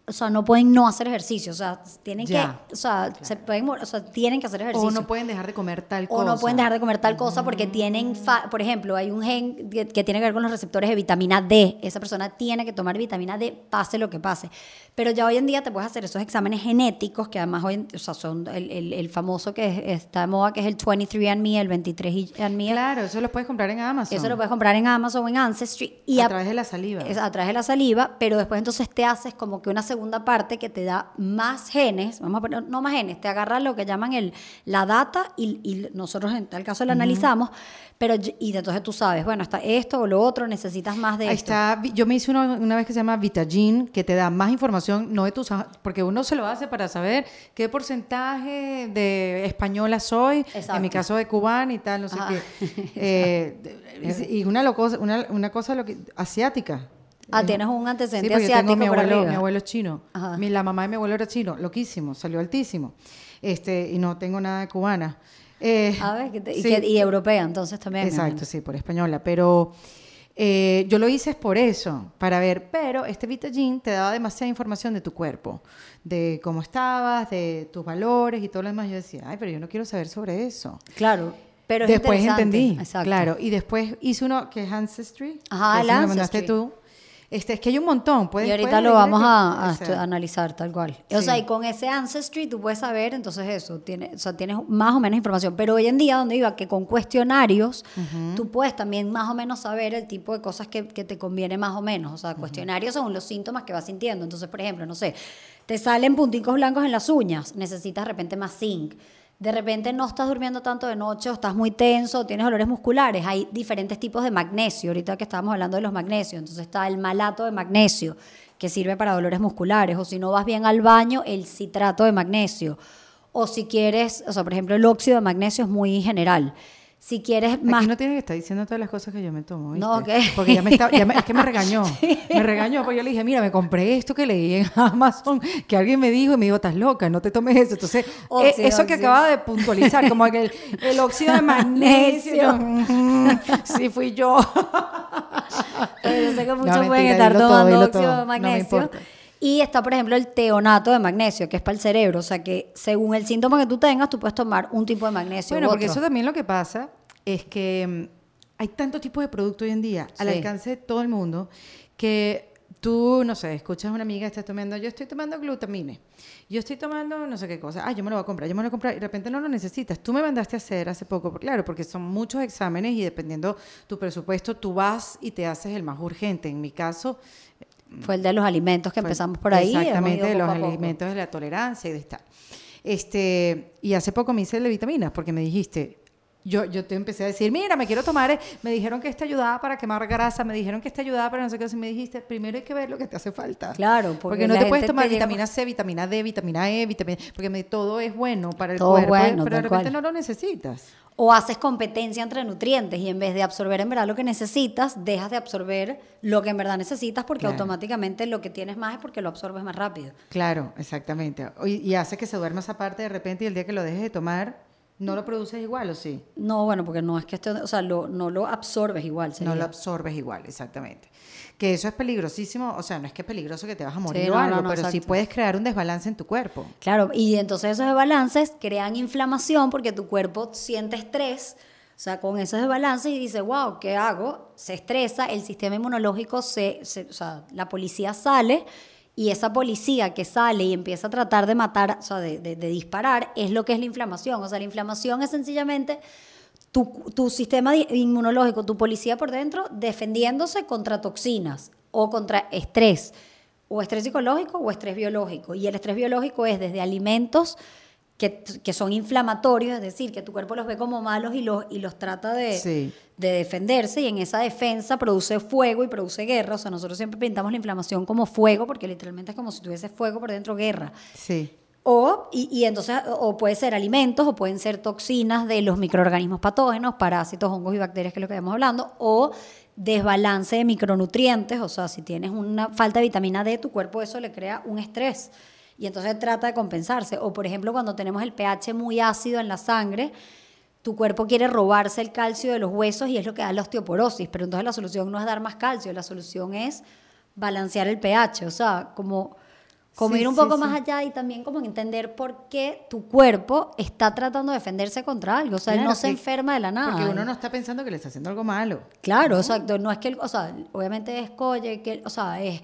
o sea, no pueden no hacer ejercicio, o sea, tienen Ya, que, o sea, se pueden, o sea, tienen que hacer ejercicio. O no pueden dejar de comer tal O cosa. no pueden dejar de comer tal cosa porque tienen, fa- por ejemplo, hay un gen que, que tiene que ver con los receptores de vitamina D. Esa persona tiene que tomar vitamina D, pase lo que pase. Pero ya hoy en día te puedes hacer esos exámenes genéticos que además hoy, en- o sea, son el, el- el famoso que es- está de moda, que es el 23andMe, el 23andMe. Claro, eso lo puedes comprar en Amazon. Eso lo puedes comprar en Amazon o en Ancestry. Y a a- través de la saliva. es a través de la saliva, pero después entonces te haces como que una segunda parte que te da más genes, vamos a poner, no más genes, te agarra lo que llaman el, la data y, y nosotros en tal caso la analizamos, pero y- entonces tú sabes, bueno, está esto o lo otro, necesitas más de Ahí esto. está, yo me hice uno una vez que se llama Vitagin, que te da más información, no de tus, porque uno se lo hace para saber qué porcentaje de española soy, en mi Exacto. caso de cubana y tal, no sé Ajá. qué. Eh, y una, loco- una, una cosa lo que, asiática. Ah, tienes un Sí, antecedente porque yo tengo asiático mi abuelo, mi abuelo es chino. Ajá. Mi- la mamá de mi abuelo era chino, loquísimo, salió altísimo. Este, y no tengo nada de cubana. Eh, A ver, que te- y, sí. que- y europea, entonces también. Exacto, sí, por española. Pero eh, yo lo hice es por eso, para ver. Pero este Vitagin te daba demasiada información de tu cuerpo, de cómo estabas, de tus valores y todo lo demás. Yo decía, ay, pero yo no quiero saber sobre eso. Claro, pero es después entendí, Exacto. claro. Y después hice uno que es Ancestry. Ajá, que el me mandaste tú. Este, es que hay un montón. Puedes, y ahorita puedes lo vamos a, a o estu- analizar tal cual. O Sí. sea, y con ese Ancestry tú puedes saber, entonces eso, tiene, o sea, tienes más o menos información. Pero hoy en día, donde iba, que con cuestionarios, tú puedes también más o menos saber el tipo de cosas que, que te conviene más o menos. O sea, cuestionarios según los síntomas que vas sintiendo. Entonces, por ejemplo, no sé, te salen punticos blancos en las uñas, necesitas de repente más zinc. De repente no estás durmiendo tanto de noche o estás muy tenso tienes dolores musculares. Hay diferentes tipos de magnesio. Ahorita que estábamos hablando de los magnesios. Entonces está el malato de magnesio, que sirve para dolores musculares. O si no vas bien al baño, el citrato de magnesio. O si quieres, o sea, por ejemplo, el óxido de magnesio es muy general. Si quieres más Aquí no tiene que estar diciendo todas las cosas que yo me tomo. No, ¿viste? ok. Porque ya me está, ya me- es que me regañó. Me regañó porque yo le dije, mira, me compré esto que leí en Amazon, que alguien me dijo y me dijo, estás loca, no te tomes eso. Entonces, eh, Óxido, eso que acaba de puntualizar, como que el, el óxido de magnesio. "Mm, sí, fui yo. Pero yo sé que muchos mentira, pueden estar todo, tomando óxido de no me magnesio. Y está, por ejemplo, el teonato de magnesio, que es para el cerebro. O sea, que según el síntoma que tú tengas, tú puedes tomar un tipo de magnesio. Bueno, u porque eso también lo que pasa es que mm, hay tanto tipo de producto hoy en día al Sí. alcance de todo el mundo que tú, no sé, escuchas a una amiga, estás tomando, yo estoy tomando glutamine, yo estoy tomando no sé qué cosa, ah, yo me lo voy a comprar, yo me lo voy a comprar y de repente no lo necesitas. Tú me mandaste a hacer hace poco, claro, porque son muchos exámenes y dependiendo tu presupuesto, tú vas y te haces el más urgente. En mi caso, Fue el de los alimentos que empezamos por ahí. Exactamente, de los alimentos de la tolerancia y de estar. Este, y hace poco me hice el de vitaminas porque me dijiste, yo, yo te empecé a decir, mira, me quiero tomar, me dijeron que este ayudaba para quemar grasa, me dijeron que este ayudaba para no sé qué, y me dijiste, primero hay que ver lo que te hace falta. Claro, porque porque, no te puedes tomar te llega- vitamina C, vitamina D, vitamina E, vitamina, porque me- todo es bueno para el Todo cuerpo, bueno, pero de repente cual. no lo necesitas. O haces competencia entre nutrientes y en vez de absorber en verdad lo que necesitas, dejas de absorber lo que en verdad necesitas porque Claro. automáticamente lo que tienes más es porque lo absorbes más rápido. Claro, exactamente. Y, y hace que se duerma esa parte de repente y el día que lo dejes de tomar, ¿No lo produces igual o sí? No, bueno, porque no es que esté, o sea, lo- no lo absorbes igual. No sería. lo absorbes igual, exactamente. Que eso es peligrosísimo, o sea, no es que es peligroso que te vas a morir Sí, o no, algo, no, no, pero sí exacto. puedes crear un desbalance en tu cuerpo. Claro, y entonces esos desbalances crean inflamación porque tu cuerpo siente estrés, o sea, con esos desbalances y dice, wow, ¿qué hago? Se estresa, el sistema inmunológico, se, se- o sea, la policía sale y esa policía que sale y empieza a tratar de matar, o sea, de, disparar, es lo que es la inflamación. O sea, la inflamación es sencillamente tu, tu sistema inmunológico, tu policía por dentro, defendiéndose contra toxinas o contra estrés, o estrés psicológico o estrés biológico. Y el estrés biológico es desde alimentos que, que son inflamatorios, es decir, que tu cuerpo los ve como malos y los, y los trata de, Sí. de defenderse, y en esa defensa produce fuego y produce guerra. O sea, nosotros siempre pintamos la inflamación como fuego, porque literalmente es como si tuviese fuego por dentro, guerra. Sí. O, y, y entonces, o puede ser alimentos, o pueden ser toxinas de los microorganismos patógenos, parásitos, hongos y bacterias, que es lo que estamos hablando, o desbalance de micronutrientes, o sea, si tienes una falta de vitamina D, tu cuerpo eso le crea un estrés. Y entonces trata de compensarse. O, por ejemplo, cuando tenemos el pH muy ácido en la sangre, tu cuerpo quiere robarse el calcio de los huesos y es lo que da la osteoporosis. Pero entonces la solución no es dar más calcio, la solución es balancear el pH. O sea, como, como Sí, ir un poco sí. más allá y también como entender por qué tu cuerpo está tratando de defenderse contra algo. O sea, él no se enferma de la nada. Porque uno no está pensando que le está haciendo algo malo. Claro, exacto. No es que, el- o sea, obviamente es colle, que, o sea, es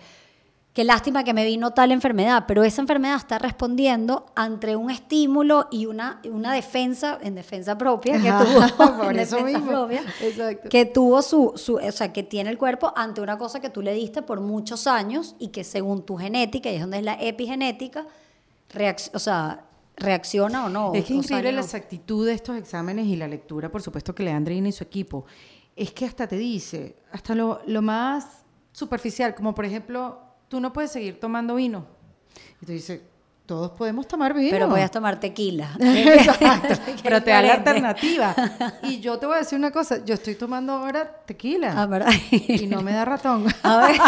qué lástima que me vino tal enfermedad, pero esa enfermedad está respondiendo ante un estímulo y una, una defensa, en defensa propia, que Ajá, tuvo, por eso mismo. propia, Exacto. que tuvo su, su, o sea, que tiene el cuerpo ante una cosa que tú le diste por muchos años y que según tu genética, y es donde es la epigenética, o sea, reacciona o no. Es que increíble la exactitud de estos exámenes y la lectura, por supuesto, que le dan Andreina y su equipo. Es que hasta te dice, hasta lo, lo más superficial, como por ejemplo, tú no puedes seguir tomando vino. Y tú dices, todos podemos tomar vino. Pero a tomar tequila. Exacto, pero te da la alternativa. Y yo te voy a decir una cosa, yo estoy tomando ahora tequila. Ah, ¿verdad? y no me da ratón. A ver.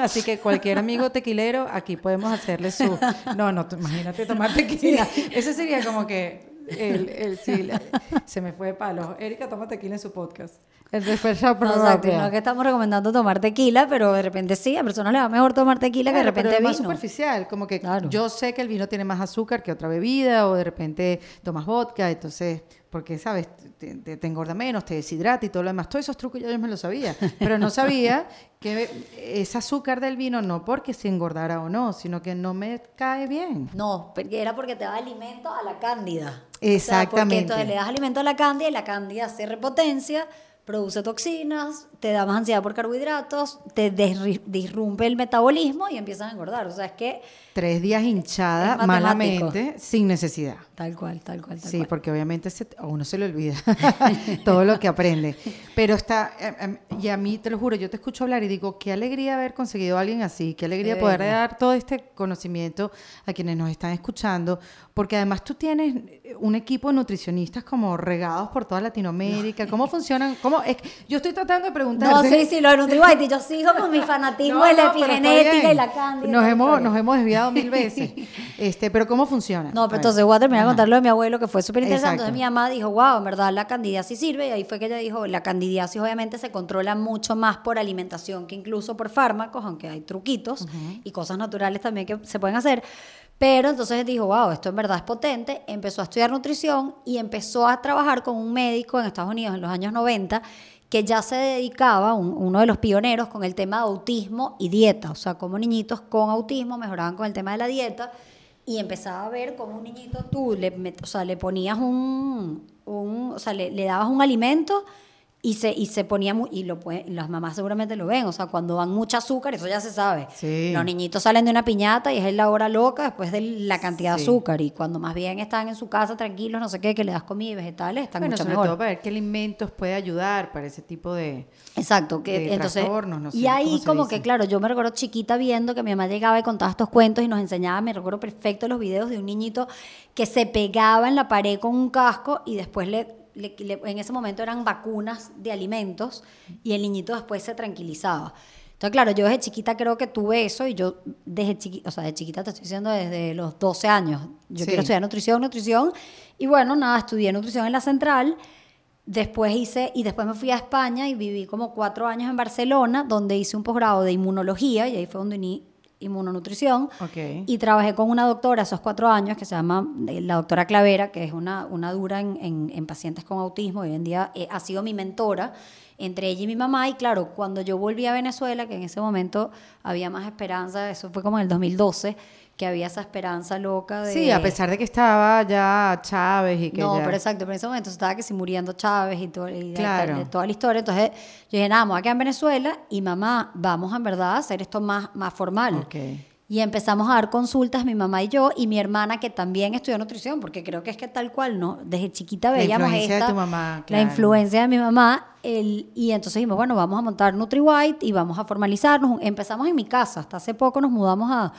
Así que cualquier amigo tequilero, aquí podemos hacerle su. No, no, imagínate tomar tequila. Ese sería como que. El, el, sí, la- se me fue de palo. Erika toma tequila en su podcast. El defensa No, exacto, propia. no es que estamos recomendando tomar tequila, pero de repente sí, a personas les va mejor tomar tequila que de Claro, pero repente es más vino. superficial, como que Claro. yo sé que el vino tiene más azúcar que otra bebida, o de repente tomas vodka, entonces, porque sabes, te, te- te engorda menos, te deshidrata y todo lo demás. Todos esos trucos ya yo me lo sabía, pero no sabía que ese azúcar del vino no porque se engordara o no, sino que no me cae bien. No, porque era porque te da alimento a la cándida. O sea, Exactamente. porque entonces le das alimento a la cándida y la cándida se repotencia, produce toxinas, te da más ansiedad por carbohidratos, te disrumpe el metabolismo y empiezas a engordar. O sea, es que Tres días hinchada malamente, sin necesidad. tal cual, tal cual, tal Sí, cual. porque obviamente se- a uno se le olvida todo lo que aprende. Pero está, eh, eh, y a mí te lo juro, yo te escucho hablar y digo, qué alegría haber conseguido a alguien así, qué alegría De poder dar todo este conocimiento a quienes nos están escuchando, porque además tú tienes un equipo de nutricionistas como regados por toda Latinoamérica. ¿Cómo funcionan? ¿Cómo? Es que yo estoy tratando de preguntar. No, sí, sí, lo de NutriWhite, yo sigo con mi fanatismo No, de la no, epigenética y la cándida. Nos hemos, nos hemos desviado mil veces. Este, pero ¿cómo funciona? No, pero entonces voy a terminar de contar lo de mi abuelo, que fue súper interesante. Entonces mi mamá dijo, wow, en verdad la candidiasis sirve. Y ahí fue que ella dijo, la candidiasis obviamente se controla mucho más por alimentación que incluso por fármacos, aunque hay truquitos y cosas naturales también que se pueden hacer. Pero entonces dijo, wow, esto en verdad es potente. Empezó a estudiar nutrición y empezó a trabajar con un médico en Estados Unidos en los años 90 que ya se dedicaba, un- uno de los pioneros, con el tema de autismo y dieta. O sea, cómo niñitos con autismo mejoraban con el tema de la dieta y empezaba a ver cómo un niñito tú le, o sea, le ponías un, un- o sea, le, le dabas un alimento y se, y se ponía, mu- y lo puede- las mamás seguramente lo ven, o sea, cuando dan mucho azúcar, eso ya se sabe. Sí. Los niñitos salen de una piñata y es la hora loca después de la cantidad de azúcar, y cuando más bien están en su casa tranquilos, no sé qué, que le das comida y vegetales, están Bueno, mucho sobre mejor. todo para ver qué alimentos puede ayudar para ese tipo de... Exacto, que de entonces trastornos, no sé, y ahí ¿cómo se como dice? que claro, yo me recuerdo chiquita viendo que mi mamá llegaba y contaba estos cuentos y nos enseñaba, me recuerdo perfecto los videos de un niñito que se pegaba en la pared con un casco y después le, le- le- en ese momento eran vacunas de alimentos y el niñito después se tranquilizaba. Entonces, claro, yo desde chiquita creo que tuve eso y yo desde chiquita, o sea, de chiquita te estoy diciendo desde los 12 años. Yo Sí. quiero estudiar nutrición, nutrición. Y bueno, nada, estudié nutrición en la central. Después hice, y después me fui a España y viví como cuatro años en Barcelona, donde hice un posgrado de inmunología y ahí fue donde inmunonutrición. Ok. Y trabajé con una doctora esos cuatro años que se llama eh, la doctora Clavera, que es una, una dura en, en- en pacientes con autismo. Hoy en día eh, ha sido mi mentora entre ella y mi mamá. Y claro, cuando yo volví a Venezuela, que en ese momento había más esperanza, eso fue como en el 2012, que había esa esperanza loca de... Sí, a pesar de que estaba ya Chávez y que No, ya- pero exacto, pero en ese momento estaba que si muriendo Chávez y, todo, y Claro. de toda la historia. Entonces yo dije, nada, voy a quedar en Venezuela y mamá, vamos en verdad a hacer esto más, más formal. Ok. Y empezamos a dar consultas, mi mamá y yo, y mi hermana que también estudió nutrición, porque creo que es que tal cual, ¿no? Desde chiquita La veíamos influencia de tu mamá, la claro. influencia de mi mamá, el, y entonces dijimos, bueno, vamos a montar NutriWhite y vamos a formalizarnos. Empezamos en mi casa, hasta hace poco nos mudamos a,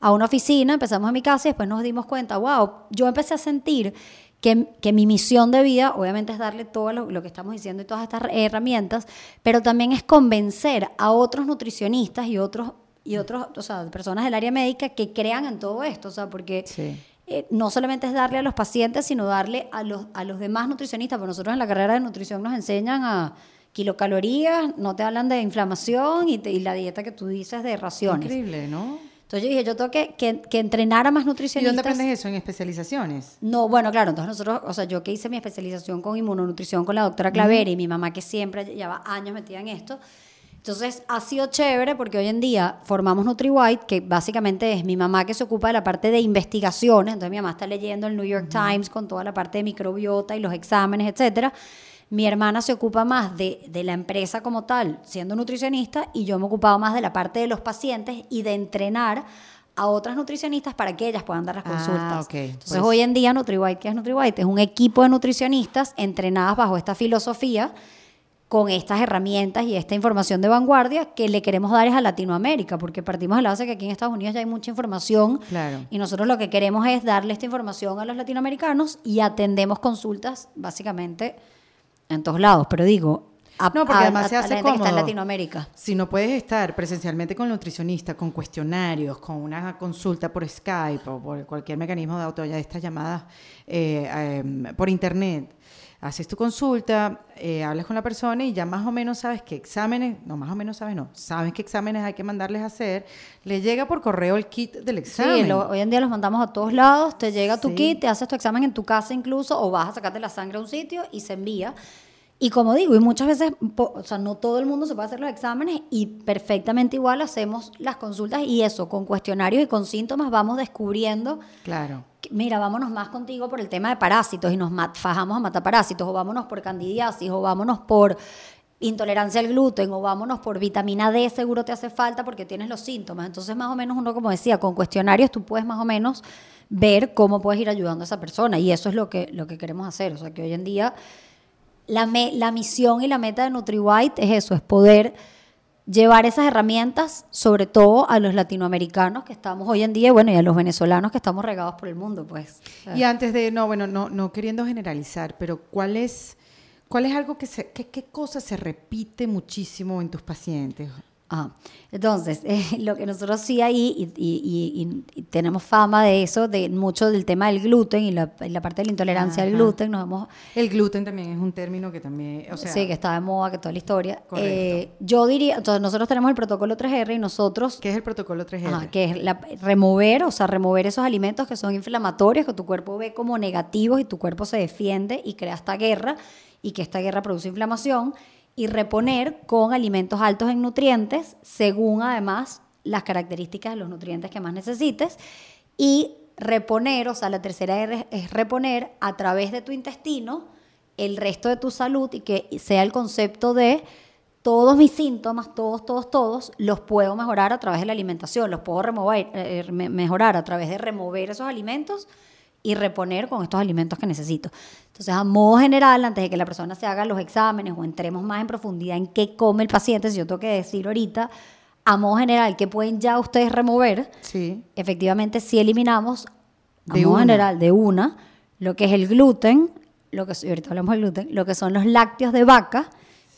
a una oficina, empezamos en mi casa y después nos dimos cuenta, wow, yo empecé a sentir que, que mi misión de vida, obviamente, es darle todo lo, lo que estamos diciendo y todas estas herramientas, pero también es convencer a otros nutricionistas y otros, y otros, o sea, personas del área médica que crean en todo esto, o sea, porque Sí. eh, no solamente es darle a los pacientes, sino darle a los, a los demás nutricionistas, porque nosotros en la carrera de nutrición nos enseñan a kilocalorías, no te hablan de inflamación y, te- y la dieta que tú dices de raciones. Increíble, ¿no? Entonces yo dije, yo tengo que, que, que entrenar a más ¿Y nutricionistas. dónde aprendes eso? ¿En especializaciones? No, bueno, claro, entonces nosotros, o sea, yo que hice mi especialización con inmunonutrición con la doctora Clavera y mi mamá que siempre lleva años metida en esto. Entonces ha sido chévere porque hoy en día formamos NutriWhite, que básicamente es mi mamá que se ocupa de la parte de investigaciones. Entonces mi mamá está leyendo el New York Times con toda la parte de microbiota y los exámenes, etcétera. Mi hermana se ocupa más de, de la empresa como tal, siendo nutricionista, y yo me ocupaba más de la parte de los pacientes y de entrenar a otras nutricionistas para que ellas puedan dar las Ah, consultas. Entonces Pues- hoy en día NutriWhite, ¿qué es NutriWhite? Es un equipo de nutricionistas entrenadas bajo esta filosofía con estas herramientas y esta información de vanguardia que le queremos dar es a Latinoamérica, porque partimos de la base que aquí en Estados Unidos ya hay mucha información Claro. y nosotros lo que queremos es darle esta información a los latinoamericanos y atendemos consultas básicamente en todos lados, pero digo, a, No, porque además a- se a hace la gente que está en cómodo. Latinoamérica. Si no puedes estar presencialmente con el nutricionista, con cuestionarios, con una consulta por Skype o por cualquier mecanismo de auto, ya estas llamadas eh, eh, por internet, haces tu consulta, eh, hablas con la persona y ya más o menos sabes qué exámenes, no más o menos sabes, no, sabes qué exámenes hay que mandarles a hacer, le llega por correo el kit del examen. Sí, lo- hoy en día los mandamos a todos lados, te llega tu Sí. kit, te haces tu examen en tu casa incluso, o vas a sacarte la sangre a un sitio y se envía. Y como digo, y muchas veces, o sea, no todo el mundo se puede hacer los exámenes y perfectamente igual hacemos las consultas y eso, con cuestionarios y con síntomas vamos descubriendo Claro. que, mira, vámonos más contigo por el tema de parásitos y nos fajamos a matar parásitos, o vámonos por candidiasis, o vámonos por intolerancia al gluten, o vámonos por vitamina D, seguro te hace falta porque tienes los síntomas. Entonces, más o menos, uno, como decía, con cuestionarios tú puedes más o menos ver cómo puedes ir ayudando a esa persona. Y eso es lo que, lo que queremos hacer. O sea, que hoy en día la, me- la misión y la meta de NutriWhite es eso, es poder llevar esas herramientas, sobre todo a los latinoamericanos que estamos hoy en día, bueno, y a los venezolanos que estamos regados por el mundo, pues. Y antes de, no, bueno, no, no queriendo generalizar, pero ¿cuál es, cuál es algo que se, qué cosa se repite muchísimo en tus pacientes? Ajá. Entonces, eh, lo que nosotros sí ahí, y, y- y- y tenemos fama de eso, de mucho del tema del gluten y la, parte de la intolerancia al gluten, nos hemos El gluten también es un término que también, o sea, sí, que está de moda, que toda la historia. Correcto. Eh, yo diría, entonces nosotros tenemos el protocolo 3R y nosotros ¿qué es el protocolo 3R? Ajá, que es la- remover, o sea, remover esos alimentos que son inflamatorios, que tu cuerpo ve como negativos y tu cuerpo se defiende y crea esta guerra y que esta guerra produce inflamación y reponer con alimentos altos en nutrientes según además las características de los nutrientes que más necesites. Y reponer, o sea, la tercera es reponer a través de tu intestino el resto de tu salud y que sea el concepto de todos mis síntomas, todos, todos, todos, los puedo mejorar a través de la alimentación, los puedo remover, eh, me- mejorar a través de remover esos alimentos y reponer con estos alimentos que necesito. Entonces, a modo general, antes de que la persona se haga los exámenes o entremos más en profundidad en qué come el paciente, si yo tengo que decir ahorita, a modo general, ¿qué pueden ya ustedes remover? Sí. efectivamente si eliminamos a De modo una. general de una lo que es el gluten, lo que ahorita hablamos del gluten, lo que son los lácteos de vaca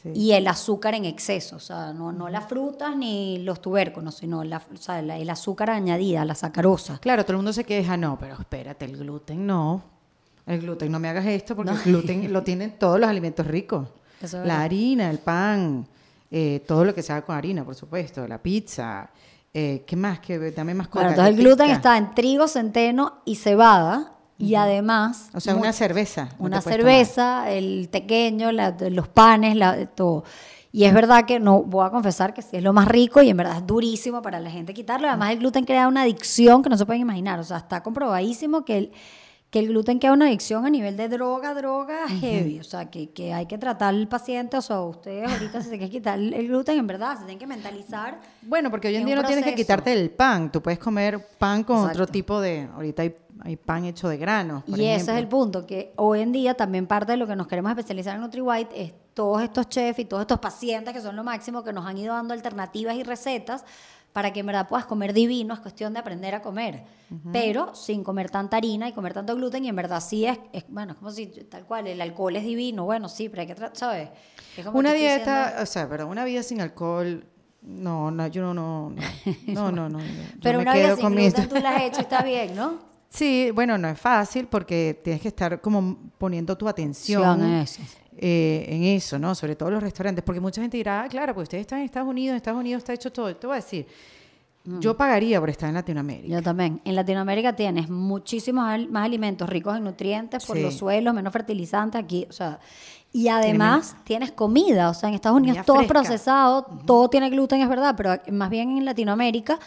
Sí. Y el azúcar en exceso, o sea, no, no las frutas ni los tubérculos, sino la, o sea, la, el azúcar añadida, la sacarosa. Claro, todo el mundo se queja, no, pero espérate, el gluten no. El gluten, no me hagas esto porque el gluten lo tienen todos los alimentos ricos. la harina, el pan, eh, todo lo que se haga con harina, por supuesto, la pizza. Eh, ¿Qué más? Que dame más cosas. entonces el gluten está en trigo, centeno y cebada. Y además... O sea, una cerveza. Una cerveza, el pequeño, los panes, la, todo. Y es verdad que no, voy a confesar que sí es lo más rico y en verdad es durísimo para la gente quitarlo. Además, el gluten crea una adicción que no se pueden imaginar. O sea, está comprobadísimo que el, que el gluten queda una adicción a nivel de droga, droga heavy. O sea, que, que, hay que tratar al paciente. O sea, ustedes ahorita se tienen que quitar el gluten, en verdad, se tienen que mentalizar. Bueno, porque hoy en día no tienes que quitarte el pan. Tú puedes comer pan con otro tipo de. Ahorita hay, hay pan hecho de grano. y ese es el punto, que hoy en día también parte de lo que nos queremos especializar en NutriWhite es todos estos chefs y todos estos pacientes que son lo máximo que nos han ido dando alternativas y recetas para que en verdad puedas comer divino, es cuestión de aprender a comer, pero sin comer tanta harina y comer tanto gluten y en verdad sí es, bueno, es como si tal cual, el alcohol es divino, bueno, sí, pero hay que, ¿sabes? una dieta, o sea, perdón, una vida sin alcohol, no, no, yo no, no, no, no, no. pero una vida sin gluten tú la has hecho y está bien, ¿no? Sí, bueno, no es fácil porque tienes que estar como poniendo tu atención en eso. Eh, en eso, ¿no? Sobre todo los restaurantes, porque mucha gente dirá, ah, claro, pues ustedes están en Estados Unidos, en Estados Unidos está hecho todo. Te voy a decir, mm. yo pagaría por estar en Latinoamérica. Yo también. En Latinoamérica tienes muchísimos más alimentos ricos en nutrientes por los suelos, menos fertilizantes aquí, o sea, y además tienes comida, o sea, en Estados Unidos todo es procesado, todo tiene gluten, es verdad, pero más bien en Latinoamérica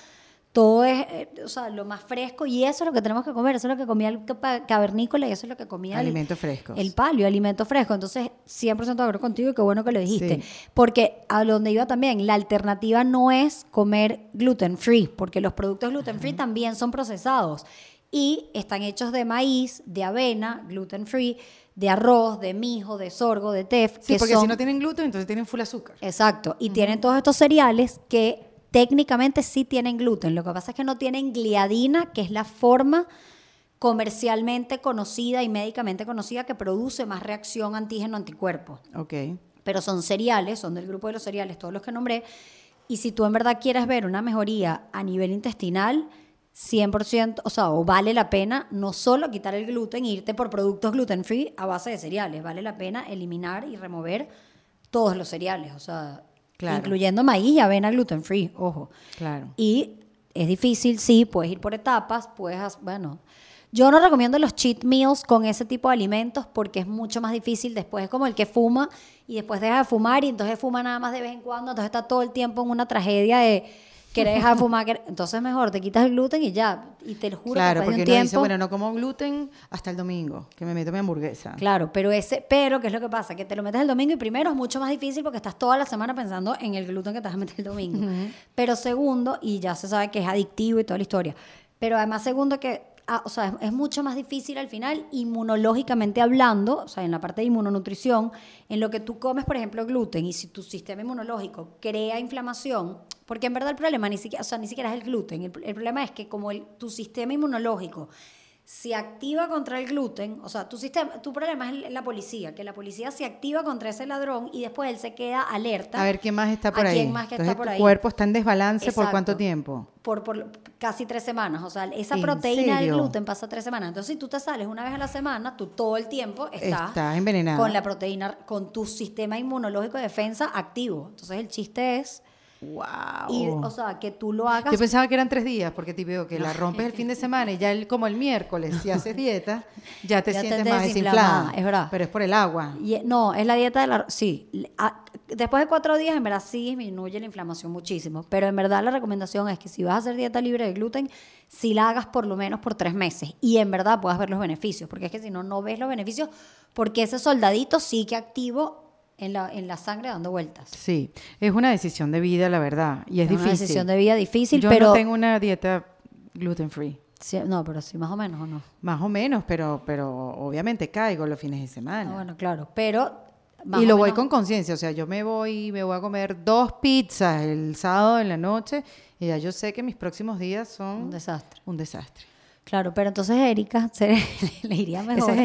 todo es, eh, o sea, lo más fresco y eso es lo que tenemos que comer, eso es lo que comía el cavernícola y eso es lo que comía alimentos frescos. El palio, alimento fresco. Entonces, 100% de acuerdo contigo y qué bueno que lo dijiste. Porque a donde iba también, la alternativa no es comer gluten free, porque los productos gluten free también son procesados y están hechos de maíz, de avena, gluten free, de arroz, de mijo, de sorgo, de tef. Sí, porque si no tienen gluten, entonces tienen full azúcar. Exacto. Y tienen todos estos cereales que técnicamente sí tienen gluten. Lo que pasa es que no tienen gliadina, que es la forma comercialmente conocida y médicamente conocida que produce más reacción antígeno-anticuerpo. Ok. Pero son cereales, son del grupo de los cereales, todos los que nombré. Y si tú en verdad quieres ver una mejoría a nivel intestinal, 100%, o sea, o vale la pena no solo quitar el gluten e irte por productos gluten free a base de cereales, vale la pena eliminar y remover todos los cereales, o sea, incluyendo maíz y avena gluten free, ojo. Claro. Y es difícil, sí, puedes ir por etapas, puedes, bueno, yo no recomiendo los cheat meals con ese tipo de alimentos porque es mucho más difícil después, es como el que fuma y después deja de fumar y entonces fuma nada más de vez en cuando, entonces está todo el tiempo en una tragedia de querés dejar de fumar, entonces mejor te quitas el gluten y ya, y te lo juro claro, que porque un tiempo, dice, bueno, no como gluten hasta el domingo, que me meto mi hamburguesa. Claro, pero ese, pero ¿qué es lo que pasa? Que te lo metes el domingo y primero es mucho más difícil porque estás toda la semana pensando en el gluten que te vas a meter el domingo. Pero segundo, y ya se sabe que es adictivo y toda la historia, pero además segundo que Ah, o sea, es, mucho más difícil al final, inmunológicamente hablando, o sea, en la parte de inmunonutrición, en lo que tú comes, por ejemplo, gluten, y si tu sistema inmunológico crea inflamación, porque en verdad el problema ni siquiera, o sea, ni siquiera es el gluten, el, problema es que como el, tu sistema inmunológico se activa contra el gluten, o sea, tu, sistema, tu problema es la policía, que la policía se activa contra ese ladrón y después él se queda alerta. A ver quién más está por ahí. Más que está por ahí. cuerpo está en desbalance por cuánto tiempo? Por, por casi tres semanas. O sea, esa proteína del gluten pasa tres semanas. Entonces, si tú te sales una vez a la semana, tú todo el tiempo estás envenenado. con la proteína, con tu sistema inmunológico de defensa activo. Entonces, el chiste es Wow. o sea, que tú lo hagas. Yo pensaba que eran tres días, porque te veo que la rompes el fin de semana y ya el, como el miércoles, si haces dieta, ya te sientes más desinflada. Es verdad. Pero es por el agua. Y, no, es la dieta de la. Sí. después de cuatro días, en verdad sí disminuye la inflamación muchísimo. Pero en verdad la recomendación es que si vas a hacer dieta libre de gluten, si la hagas por lo menos por tres meses. Y en verdad puedas ver los beneficios. Porque es que si no, no ves los beneficios, porque ese soldadito sí que activo en la, en la sangre dando vueltas. Sí, es una decisión de vida, la verdad, y es, difícil. Una decisión de vida difícil, Yo pero... no tengo una dieta gluten free. no, pero sí, más o menos, ¿o no? Más o menos, pero, pero obviamente caigo los fines de semana. Ah, bueno, claro, pero... y lo voy con conciencia, o sea, yo me voy me voy a comer dos pizzas el sábado en la noche y ya yo sé que mis próximos días son... Un desastre. Un desastre. Claro, pero entonces Erika se, le iría mejor.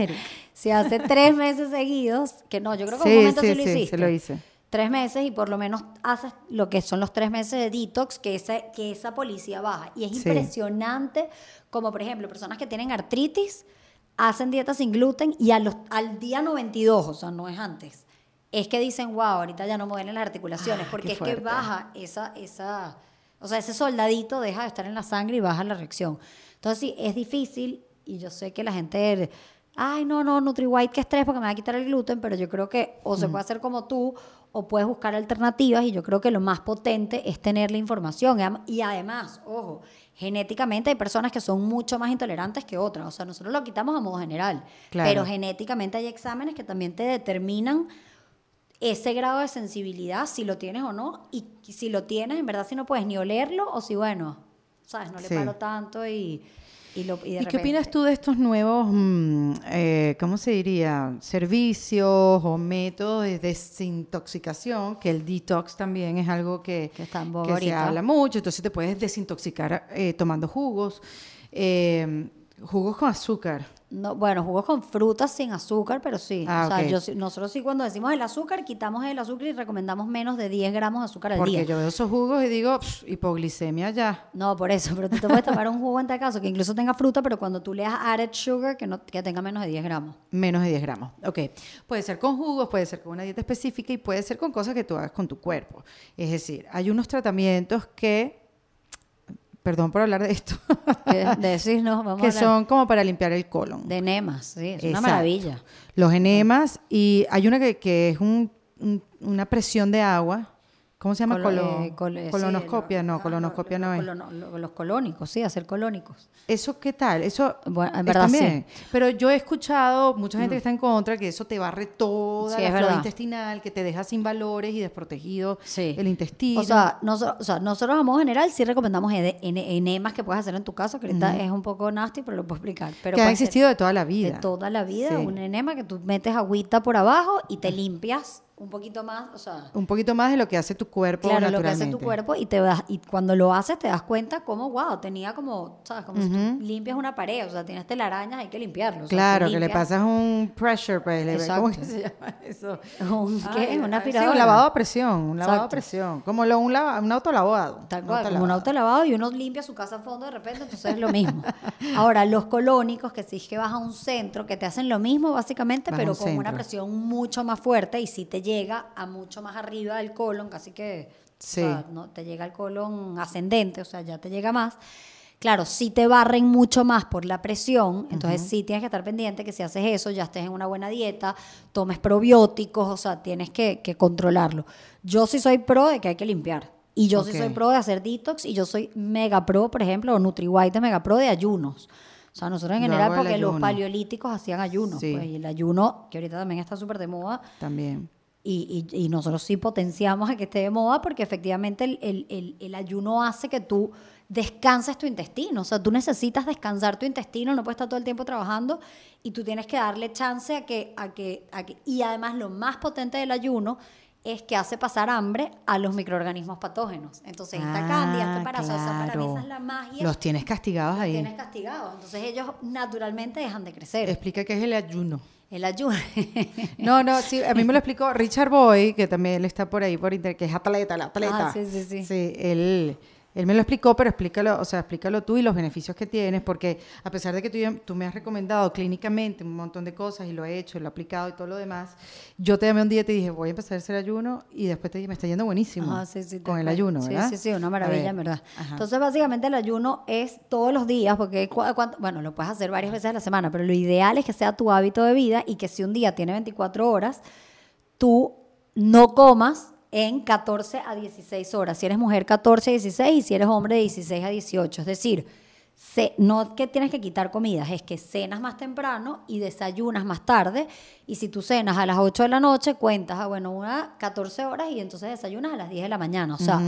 Si hace tres meses seguidos, que no, yo creo que un momento sí, lo hiciste. se lo hice. tres meses y por lo menos haces lo que son los tres meses de detox, que esa, que esa policía baja. Y es Sí. impresionante como, por ejemplo, personas que tienen artritis hacen dieta sin gluten y a los, al día 92, o sea, no es antes, es que dicen, wow, ahorita ya no me duelen las articulaciones, Ah, porque es que baja esa, esa, o sea, ese soldadito deja de estar en la sangre y baja la reacción. Entonces, sí, es difícil y yo sé que la gente, ay, no, no, NutriWhite, qué estrés porque me va a quitar el gluten, pero yo creo que o se puede hacer como tú o puedes buscar alternativas y yo creo que lo más potente es tener la información. Y además, ojo, genéticamente hay personas que son mucho más intolerantes que otras. O sea, nosotros lo quitamos a modo general. Claro. Pero genéticamente hay exámenes que también te determinan ese grado de sensibilidad, si lo tienes o no, y si lo tienes, en verdad, si no puedes ni olerlo, o si, bueno, sabes, no le Sí. paro tanto y, y, lo, y de ¿Y qué opinas tú de estos nuevos, mm, eh, cómo se diría, servicios o métodos de desintoxicación? Que el detox también es algo que, Que está se habla mucho. Entonces te puedes desintoxicar eh, tomando jugos, eh, jugos con azúcar. No, bueno, jugos con frutas sin azúcar, pero sí. Ah, o sea, ok. yo sí- nosotros sí cuando decimos el azúcar, quitamos el azúcar y recomendamos menos de 10 gramos de azúcar al Porque día. yo veo esos jugos y digo, "Pff, hipoglicemia ya. No, por eso, pero tú te puedes tomar un jugo en tal caso que incluso tenga fruta, pero cuando tú leas added sugar, que, no, que tenga menos de 10 gramos. Menos de 10 gramos. Ok. Puede ser con jugos, puede ser con una dieta específica y puede ser con cosas que tú hagas con tu cuerpo. Es decir, hay unos tratamientos que, perdón por hablar de esto, Que de decir, no, vamos que a son como para limpiar el colon. de enemas, sí, es una maravilla. Los enemas y hay una que, que es un- un- una presión de agua. ¿Cómo se llama? Colo- eh, col- eh, sí, colonoscopia, lo- no, ah, colonoscopia lo- no es. colono- los colónicos, sí, hacer colónicos. ¿Eso qué tal? Eso Bueno, en está verdad sí. bien. Pero yo he escuchado mucha gente que está en contra que eso te barre toda Sí, la flora intestinal, que te deja sin valores y desprotegido Sí. el intestino. O sea, noso- o sea, nosotros a modo general sí recomendamos enemas que puedes hacer en tu casa, que ahorita es un poco nasty, pero lo puedo explicar. Pero que han existido de toda la vida. de toda la vida, un enema que tú metes agüita por abajo y te limpias un poquito más, o sea, Un poquito más de lo que hace tu cuerpo claro, lo que naturalmente. hace tu cuerpo y te das, y cuando lo haces te das cuenta como, wow, tenía como, sabes, como si tú limpias una pared, o sea, tienes telarañas, hay que limpiarlo. o sea, tú Claro, que le pasas un pressure, pues, le- ¿cómo que se llama eso? Un, ¿qué? Ay, Una ay, sí, aspiradora. un lavado a presión, un lavado a presión. Como lo- un, lava- un autolavado. Tal cual, como un autolavado. y uno limpia su casa a fondo de repente, entonces es lo mismo. Ahora, los colónicos, que si es que vas a un centro, que te hacen lo mismo básicamente, Vas pero con una presión mucho más fuerte y si te llega a mucho más arriba del colon, casi que o Sí. sea, no, te llega al colon ascendente, o sea, ya te llega más. Claro, si te barren mucho más por la presión, entonces sí tienes que estar pendiente que si haces eso ya estés en una buena dieta, tomes probióticos, o sea, tienes que, que controlarlo. Yo sí soy pro de que hay que limpiar. Y yo sí soy pro de hacer detox y yo soy mega pro, por ejemplo, o NutriWhite es mega pro de ayunos. O sea, nosotros en general, el porque los paleolíticos hacían ayunos. Sí. pues, y el ayuno, que ahorita también está súper de moda, También. Y, y- y nosotros sí potenciamos a que esté de moda porque efectivamente el, el- el- el ayuno hace que tú descanses tu intestino. O sea, tú necesitas descansar tu intestino, no puedes estar todo el tiempo trabajando y tú tienes que darle chance a que... A que, a que y además lo más potente del ayuno es que hace pasar hambre a los microorganismos patógenos. Entonces, esta Ah, cándida, esta parásito, o sea, para mí claro. esa es la magia. Los tienes castigados los ahí. tienes castigados. Entonces, ellos naturalmente dejan de crecer. Explica qué es el ayuno. El ayuno. No, no, sí, a mí me lo explicó Richard Boy, que también él está por ahí por internet, que es atleta, el atleta. Ah, sí, sí, sí. Sí, él, él me lo explicó, pero explícalo, o sea, explícalo tú y los beneficios que tienes, porque a pesar de que tú, me has recomendado clínicamente un montón de cosas y lo he hecho, lo he aplicado y todo lo demás, yo te llamé un día y te dije, voy a empezar a hacer ayuno y después te dije, me está yendo buenísimo Ah, sí, sí, con el ayuno, ¿verdad? Sí, sí, una maravilla, en verdad. ajá. Entonces, básicamente el ayuno es todos los días, porque bueno, lo puedes hacer varias veces a la semana, pero lo ideal es que sea tu hábito de vida y que si un día tiene 24 horas, tú no comas en 14 a 16 horas. Si eres mujer, 14 a 16 y si eres hombre, de 16 a 18. Es decir, ce- no es que tienes que quitar comidas, es que cenas más temprano y desayunas más tarde. Y si tú cenas a las 8 de la noche, cuentas, ah, bueno, una 14 horas y entonces desayunas a las 10 de la mañana. O sea,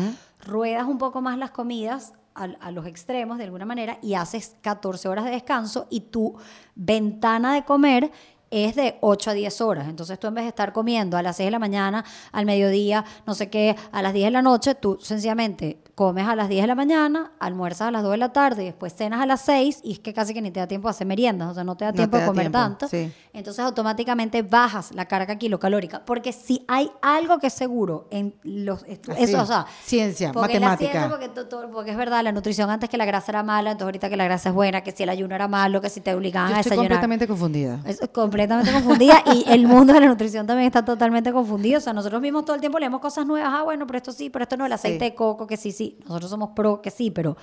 ruedas un poco más las comidas a, a los extremos de alguna manera y haces 14 horas de descanso y tu ventana de comer es de 8 a 10 horas. Entonces tú en vez de estar comiendo a las 6 de la mañana, al mediodía, no sé qué, a las 10 de la noche, tú sencillamente comes a las 10 de la mañana, almuerzas a las 2 de la tarde y después cenas a las 6 y es que casi que ni te da tiempo a hacer meriendas, o sea, no te da No tiempo te de comer tiempo, tanto. sí. Entonces automáticamente bajas la carga kilocalórica, porque si hay algo que es seguro en los Así, eso, o sea, ciencia, porque la matemática. ciencia, porque, porque es verdad, la nutrición antes que la grasa era mala, entonces ahorita que la grasa es buena, que si el ayuno era malo, que si te obligaban Yo a estoy desayunar. completamente confundida. Es completamente confundida y el mundo de la nutrición también está totalmente confundido. O sea, nosotros mismos todo el tiempo leemos cosas nuevas. Ah, bueno, pero esto sí, pero esto no. El aceite Sí. de coco, que sí, sí. Nosotros somos pro, que sí, pero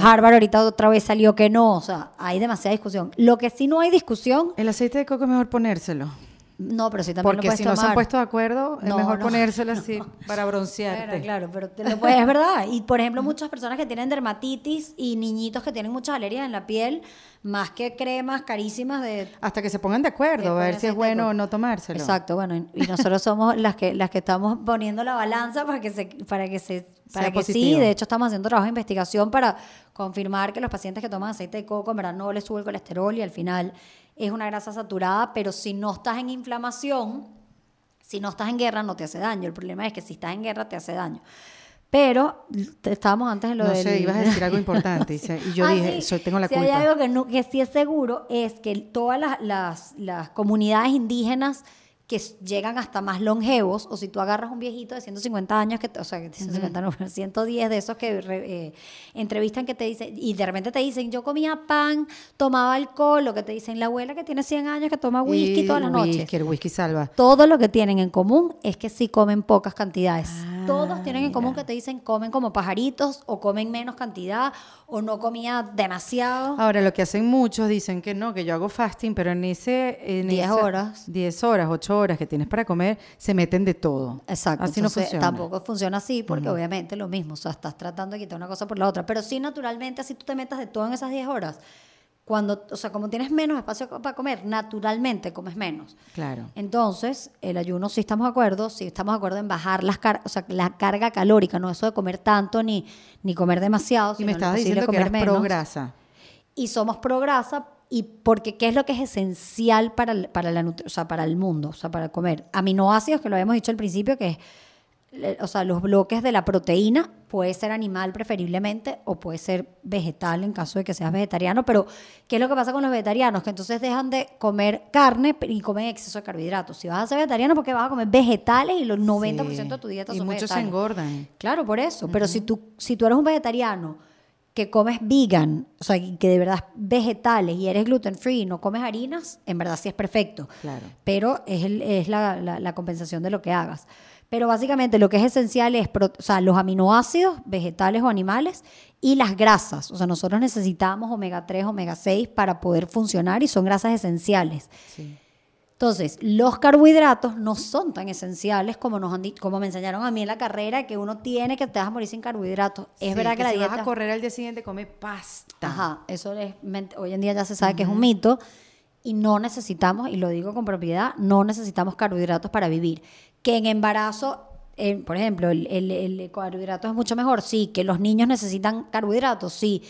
Harvard ahorita otra vez salió que no. O sea, hay demasiada discusión. Lo que sí no hay discusión, El aceite de coco es mejor ponérselo. No, pero sí también lo Porque puedes si no se han puesto de acuerdo, es No, mejor no, ponérselo no. así para broncearte. Claro, claro, pero te lo puedes- es verdad. Y por ejemplo, muchas personas que tienen dermatitis y niñitos que tienen muchas alergias en la piel, más que cremas carísimas de Hasta que se pongan de acuerdo, a ver si es bueno o no tomárselo. Exacto, bueno, y- y nosotros somos las que las que estamos poniendo la balanza para que se para que se para Sea que sí, de hecho estamos haciendo trabajo de investigación para confirmar que los pacientes que toman aceite de coco en verdad no les sube el colesterol y al final es una grasa saturada, pero si no estás en inflamación, si no estás en guerra no te hace daño. El problema es que si estás en guerra te hace daño. Pero estábamos antes en lo No del... sé, ibas a decir algo importante. y se- Y yo Ah, dije, sí. tengo la Si culpa. hay algo que, no- que sí es seguro es que todas las, las- las comunidades indígenas que llegan hasta más longevos, o si tú agarras un viejito de 150 años, que, o sea, que 150 no, 110 de esos que eh, entrevistan que te dicen, y de repente te dicen, yo comía pan, tomaba alcohol, lo que te dicen la abuela que tiene 100 años que toma whisky Y todas las noches. whisky, el whisky salva. Todo lo que tienen en común es que sí comen pocas cantidades. Ah, Todos tienen en común que te dicen comen como pajaritos o comen menos cantidad o no comía demasiado. Ahora, lo que hacen muchos dicen que no, que yo hago fasting, pero en ese... En 10 esa- horas. 10 horas, 8 horas que tienes para comer, se meten de todo. Exacto. Así no funciona. Tampoco funciona así porque obviamente lo mismo. O sea, estás tratando de quitar una cosa por la otra. Pero sí, naturalmente, así tú te metas de todo en esas 10 horas. Cuando, o sea, como tienes menos espacio para comer, naturalmente comes menos. Claro. Entonces, el ayuno sí estamos de acuerdo, sí estamos de acuerdo en bajar las car o sea, la carga calórica, no eso de comer tanto ni, ni comer demasiado, Y me estabas diciendo que eras pro menos. grasa. Y somos pro grasa y porque qué es lo que es esencial para el, para la o sea, para el mundo, o sea, para comer. Aminoácidos, que lo habíamos dicho al principio, que es o sea, los bloques de la proteína puede ser animal preferiblemente o puede ser vegetal en caso de que seas vegetariano, pero ¿qué es lo que pasa con los vegetarianos? Que entonces dejan de comer carne y comen exceso de carbohidratos. Si vas a ser vegetariano, porque vas a comer vegetales y los 90% de tu dieta y son muchos se vegetales. engordan. Claro, por eso. Pero si tú, si tú eres un vegetariano que comes vegan, o sea, que de verdad vegetales y eres gluten free y no comes harinas, en verdad sí es perfecto. Claro. Pero es, el- es la, la- la compensación de lo que hagas. Pero básicamente lo que es esencial es pro- o sea, los aminoácidos, vegetales o animales, y las grasas. O sea, nosotros necesitamos omega 3, omega 6 para poder funcionar y son grasas esenciales. Sí. Entonces, los carbohidratos no son tan esenciales como nos han como me enseñaron a mí en la carrera, que uno tiene que te vas a morir sin carbohidratos. Es Sí, verdad que, la si dieta... vas a correr al día siguiente, come pasta. Ajá, eso es, hoy en día ya se sabe que es un mito y no necesitamos, y lo digo con propiedad, no necesitamos carbohidratos para vivir. Que en embarazo, eh, por ejemplo, el, el- el carbohidrato es mucho mejor, sí. Que los niños necesitan carbohidratos, sí.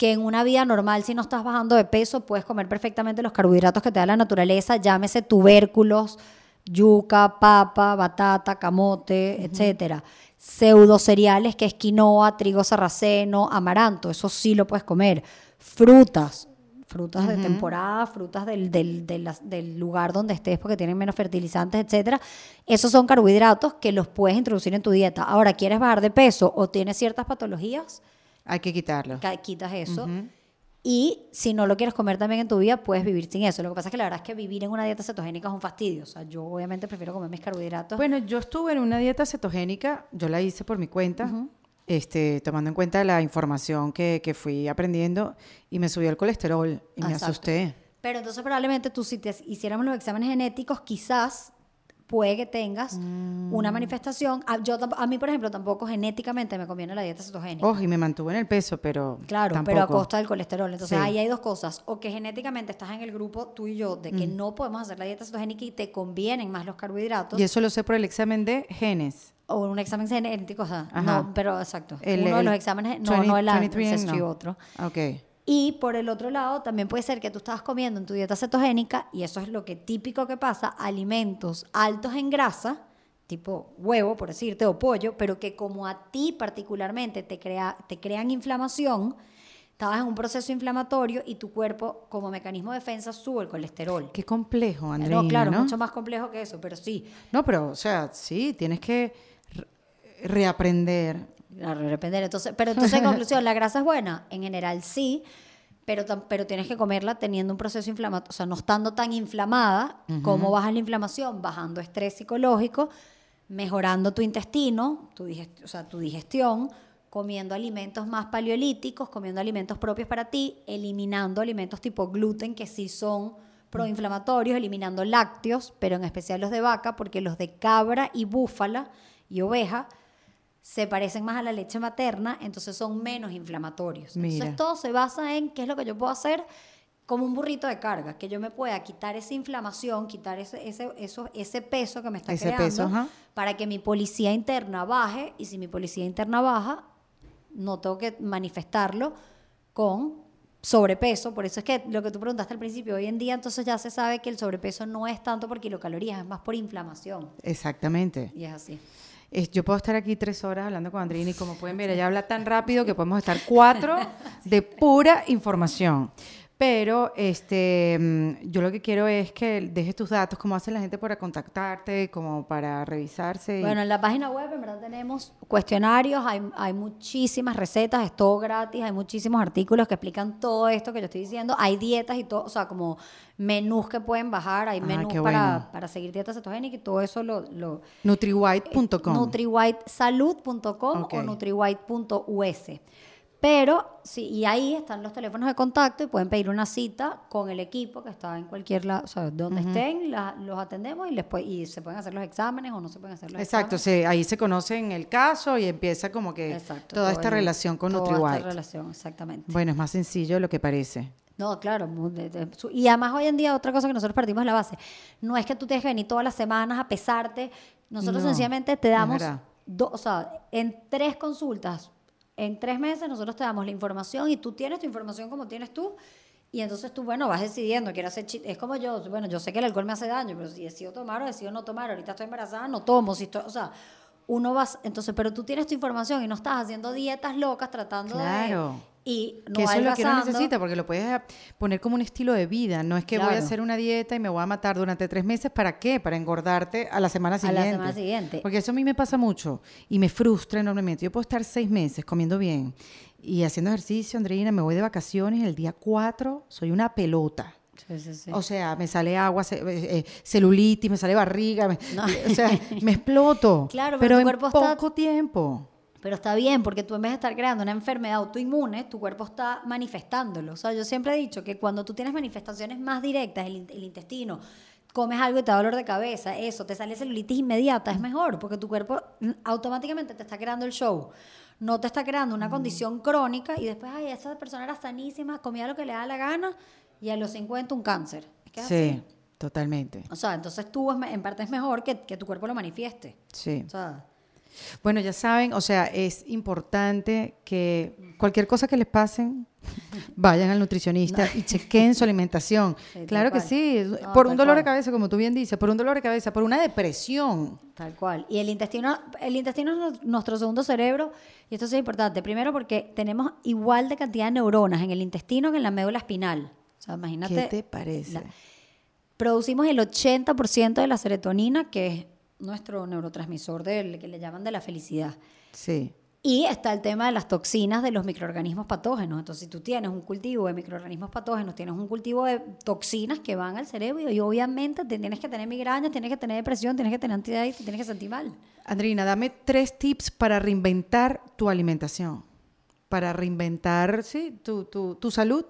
Que en una vida normal, si no estás bajando de peso, puedes comer perfectamente los carbohidratos que te da la naturaleza, llámese tubérculos, yuca, papa, batata, camote, etcétera. Pseudo cereales que es quinoa, trigo sarraceno, amaranto, eso sí lo puedes comer. Frutas, frutas de temporada, frutas del, del, de las- del lugar donde estés porque tienen menos fertilizantes, etcétera. Esos son carbohidratos que los puedes introducir en tu dieta. Ahora, ¿quieres bajar de peso o tienes ciertas patologías? Hay que quitarlo. Quitas eso. Y si no lo quieres comer también en tu vida, puedes vivir sin eso. Lo que pasa es que la verdad es que vivir en una dieta cetogénica es un fastidio. O sea, yo obviamente prefiero comer mis carbohidratos. Bueno, yo estuve en una dieta cetogénica, yo la hice por mi cuenta, este, tomando en cuenta la información que, que fui aprendiendo y me subió el colesterol y me asusté. Pero entonces probablemente tú si te hiciéramos los exámenes genéticos, quizás puede que tengas Mm. una manifestación. A, yo, a mí, por ejemplo, tampoco genéticamente me conviene la dieta cetogénica. Oh, y me mantuve en el peso, pero Claro, tampoco. pero a costa del colesterol. Entonces Sí. ahí hay dos cosas. O que genéticamente estás en el grupo tú y yo de que no podemos hacer la dieta cetogénica y te convienen más los carbohidratos. Y eso lo sé por el examen de genes. O un examen genético, o sea, Ajá. no, pero exacto. El- Uno de el los exámenes, no, 20 no el 23 ancestry, no. otro. Ok. Y por el otro lado, también puede ser que tú estabas comiendo en tu dieta cetogénica, y eso es lo que típico que pasa, alimentos altos en grasa, tipo huevo, por decirte, o pollo, pero que como a ti particularmente te, crea, te crean inflamación, estabas en un proceso inflamatorio y tu cuerpo como mecanismo de defensa sube el colesterol. Qué complejo, Andreina, no, claro, ¿no? mucho más complejo que eso, pero sí. No, pero, o sea, sí, tienes que re- reaprender. Repente, entonces, pero entonces en conclusión, ¿la grasa es buena? En general sí, pero, pero tienes que comerla teniendo un proceso inflamatorio, o sea, no estando tan inflamada. ¿Cómo bajas la inflamación? Bajando estrés psicológico, mejorando tu intestino, tu, o sea, tu digestión, comiendo alimentos más paleolíticos, comiendo alimentos propios para ti, eliminando alimentos tipo gluten que sí son proinflamatorios, eliminando lácteos, pero en especial los de vaca, porque los de cabra y búfala y oveja se parecen más a la leche materna, entonces son menos inflamatorios. Mira. Entonces todo se basa en qué es lo que yo puedo hacer como un burrito de carga, que yo me pueda quitar esa inflamación, quitar ese, ese, eso, ese peso que me está Ese creando, peso, para que mi policía interna baje, y si mi policía interna baja, no tengo que manifestarlo con sobrepeso. Por eso es que lo que tú preguntaste al principio, hoy en día entonces ya se sabe que el sobrepeso no es tanto por kilocalorías, es más por inflamación. Exactamente. Y es así. Es- yo puedo estar aquí tres horas hablando con Andreina y como pueden ver, ella habla tan rápido que podemos estar cuatro de pura información. Pero este, mm, yo lo que quiero es que dejes tus datos, cómo hace la gente para contactarte, como para revisarse. y- Bueno, en la página web en verdad tenemos cuestionarios, hay, hay muchísimas recetas, es todo gratis, hay muchísimos artículos que explican todo esto que yo estoy diciendo, hay dietas y todo, o sea, como menús que pueden bajar, hay Ah, menús para, bueno. para seguir dieta cetogénica y todo eso lo... lo Nutriwhite.com. nutriwhitesalud.com Ok. o nutriwhite.us. Pero, sí, y ahí están los teléfonos de contacto y pueden pedir una cita con el equipo que está en cualquier lado, o sea, donde estén, la- los atendemos y, les y se pueden hacer los exámenes o no se pueden hacer los Exacto, exámenes. se- ahí se conocen el caso y empieza como que Exacto, toda esta el- relación con toda NutriWhite. esta relación, exactamente. Bueno, es más sencillo de lo que parece. No, claro. y además hoy en día otra cosa que nosotros partimos de la base, no es que tú tienes que venir todas las semanas a pesarte, nosotros No, sencillamente te es damos, do- o sea, en tres consultas, en tres meses nosotros te damos la información y tú tienes tu información como tienes tú. Y entonces tú, bueno, vas decidiendo, quiero hacer Es como yo, bueno, yo sé que el alcohol me hace daño, pero si decido tomar o decido no tomar, ahorita estoy embarazada, no tomo, si estoy, o sea, uno va, entonces, pero tú tienes tu información y no estás haciendo dietas locas tratando Claro. de... Y no que eso es lo que uno necesita, porque lo puedes a- poner como un estilo de vida. No es que voy a hacer una dieta y me voy a matar durante tres meses. ¿Para qué? Para engordarte a la semana A siguiente. la semana siguiente. Porque eso a mí me pasa mucho y me frustra enormemente. Yo puedo estar seis meses comiendo bien y haciendo ejercicio, Andreina, me voy de vacaciones el día cuatro soy una pelota. Sí, sí, sí. O sea, me sale agua, eh, eh, celulitis, me sale barriga, me- No. o sea, me exploto. Claro, pero pero tu en cuerpo está- poco tiempo. Pero está bien, porque tú en vez de estar creando una enfermedad autoinmune, tu cuerpo está manifestándolo. O sea, yo siempre he dicho que cuando tú tienes manifestaciones más directas, el, in- el intestino, comes algo y te da dolor de cabeza, eso, te sale celulitis inmediata, es mejor, porque tu cuerpo automáticamente te está creando el show. No te está creando una condición crónica y después, ay, esa persona era sanísima, comía lo que le da la gana y a los 50 un cáncer. Sí, así. totalmente. O sea, entonces tú en parte es mejor que, que tu cuerpo lo manifieste. Sí. O sea, Bueno, ya saben, o sea, es importante que cualquier cosa que les pasen, vayan al nutricionista y chequen su alimentación. Sí, claro que sí, No, por un dolor de cabeza, como tú bien dices, por un dolor de cabeza, por una depresión. Tal cual. Y el intestino, el intestino es nu- nuestro segundo cerebro, y esto es importante. Primero porque tenemos igual de cantidad de neuronas en el intestino que en la médula espinal. O sea, imagínate. ¿Qué te parece? la- producimos el 80% de la serotonina, que es nuestro neurotransmisor del, que le llaman de la felicidad. Sí. Y está el tema de las toxinas de los microorganismos patógenos. Entonces, si tú tienes un cultivo de microorganismos patógenos, tienes un cultivo de toxinas que van al cerebro y obviamente te tienes que tener migrañas, tienes que tener depresión, tienes que tener ansiedad y te tienes que sentir mal. Andrina, dame tres tips para reinventar tu alimentación, para reinventar, sí, tu, tu, tu salud,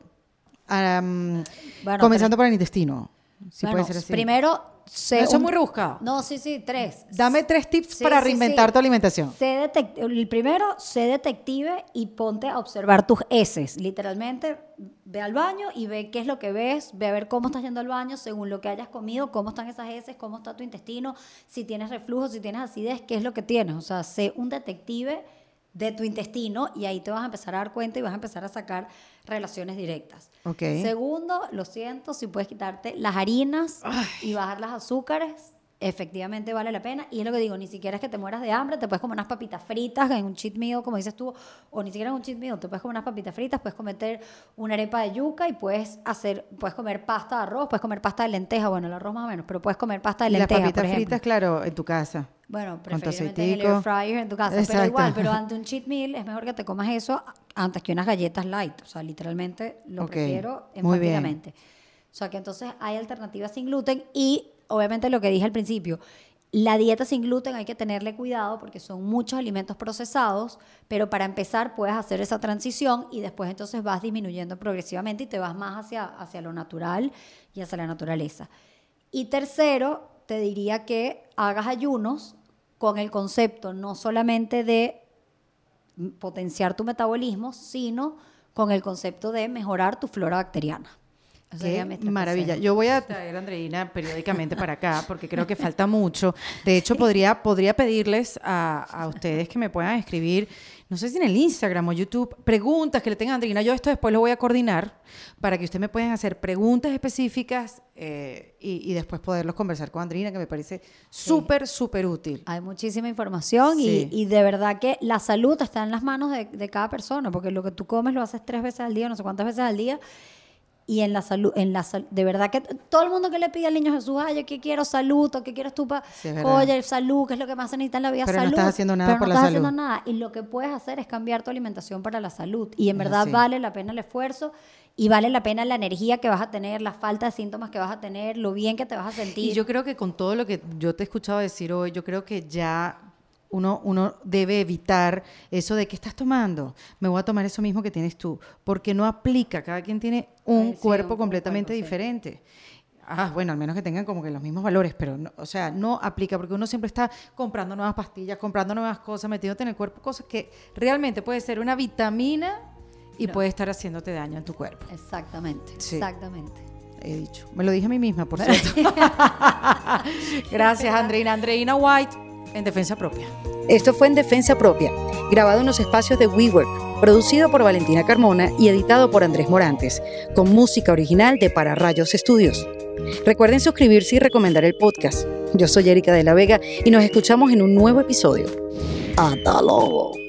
Am, Bueno, comenzando por el intestino. Si Bueno, puede ser así. Primero, sé No, eso es muy rebuscado. No, sí, sí, tres. Dame tres tips Sí, para sí, reinventar sí. tu alimentación. Sé el primero, sé detective y ponte a observar tus heces. Literalmente, ve al baño y ve qué es lo que ves, ve a ver cómo estás yendo al baño, según lo que hayas comido, cómo están esas heces, cómo está tu intestino, si tienes reflujo, si tienes acidez, qué es lo que tienes. O sea, sé un detective de tu intestino y ahí te vas a empezar a dar cuenta y vas a empezar a sacar relaciones directas. Ok. Segundo, lo siento, si puedes quitarte las harinas y bajar las azúcares, efectivamente vale la pena. Y es lo que digo, ni siquiera es que te mueras de hambre, te puedes comer unas papitas fritas en un cheat meal, como dices tú, o ni siquiera en un cheat meal, te puedes comer unas papitas fritas, puedes cometer una arepa de yuca y puedes hacer, puedes comer pasta de arroz, puedes comer pasta de lenteja, bueno, el arroz más o menos, pero puedes comer pasta de Y las lenteja, papitas por ejemplo. fritas, claro, en tu casa. Bueno, preferiblemente en el air fryer en tu casa, Exacto. pero igual, pero ante un cheat meal es mejor que te comas eso antes que unas galletas light, o sea, literalmente lo Ok, prefiero enfáticamente. O sea, que entonces hay alternativas sin gluten y obviamente lo que dije al principio, la dieta sin gluten hay que tenerle cuidado porque son muchos alimentos procesados, pero para empezar puedes hacer esa transición y después entonces vas disminuyendo progresivamente y te vas más hacia, hacia lo natural y hacia la naturaleza. Y tercero, te diría que hagas ayunos con el concepto no solamente de potenciar tu metabolismo, sino con el concepto de mejorar tu flora bacteriana. Qué maravilla. Yo voy a traer a Andreina periódicamente para acá porque creo que falta mucho. De hecho, podría, podría pedirles a, a ustedes que me puedan escribir, no sé si en el Instagram o YouTube, preguntas que le tengan a Andreina. Yo esto después lo voy a coordinar para que ustedes me puedan hacer preguntas específicas eh, y, y después poderlos conversar con Andreina, que me parece súper, súper útil. Hay muchísima información Sí. y, y de verdad que la salud está en las manos de, de cada persona, porque lo que tú comes lo haces tres veces al día, no sé cuántas veces al día. Y en la salud, en la sal- de verdad que todo el mundo que le pide al niño Jesús, ay, yo que quiero salud, o que quieres tú para, Sí, oye, salud, que es lo que más se necesita en la vida, Pero no salud. estás haciendo nada pero por no la estás salud. haciendo nada. Y lo que puedes hacer es cambiar tu alimentación para la salud. Y en verdad vale la pena el esfuerzo y vale la pena la energía que vas a tener, la falta de síntomas que vas a tener, lo bien que te vas a sentir. Y yo creo que con todo lo que yo te he escuchado decir hoy, yo creo que ya uno, uno debe evitar eso de que estás tomando, me voy a tomar eso mismo que tienes tú, porque no aplica, cada quien tiene un Sí, cuerpo un- un completamente sí. diferente. Ah, bueno, al menos que tengan como que los mismos valores, pero, no, o sea, no aplica porque uno siempre está comprando nuevas pastillas, comprando nuevas cosas, metiéndote en el cuerpo, cosas que realmente puede ser una vitamina y puede estar haciéndote daño en tu cuerpo. Exactamente, Sí. exactamente. He dicho. Me lo dije a mí misma, por cierto. Gracias, Andreina. Andreina White, en defensa propia. Esto fue en Defensa Propia, grabado en los espacios de WeWork, producido por Valentina Carmona y editado por Andrés Morantes, con música original de Para Rayos Estudios. Recuerden suscribirse y recomendar el podcast. Yo soy Erika de la Vega y nos escuchamos en un nuevo episodio. Hasta luego.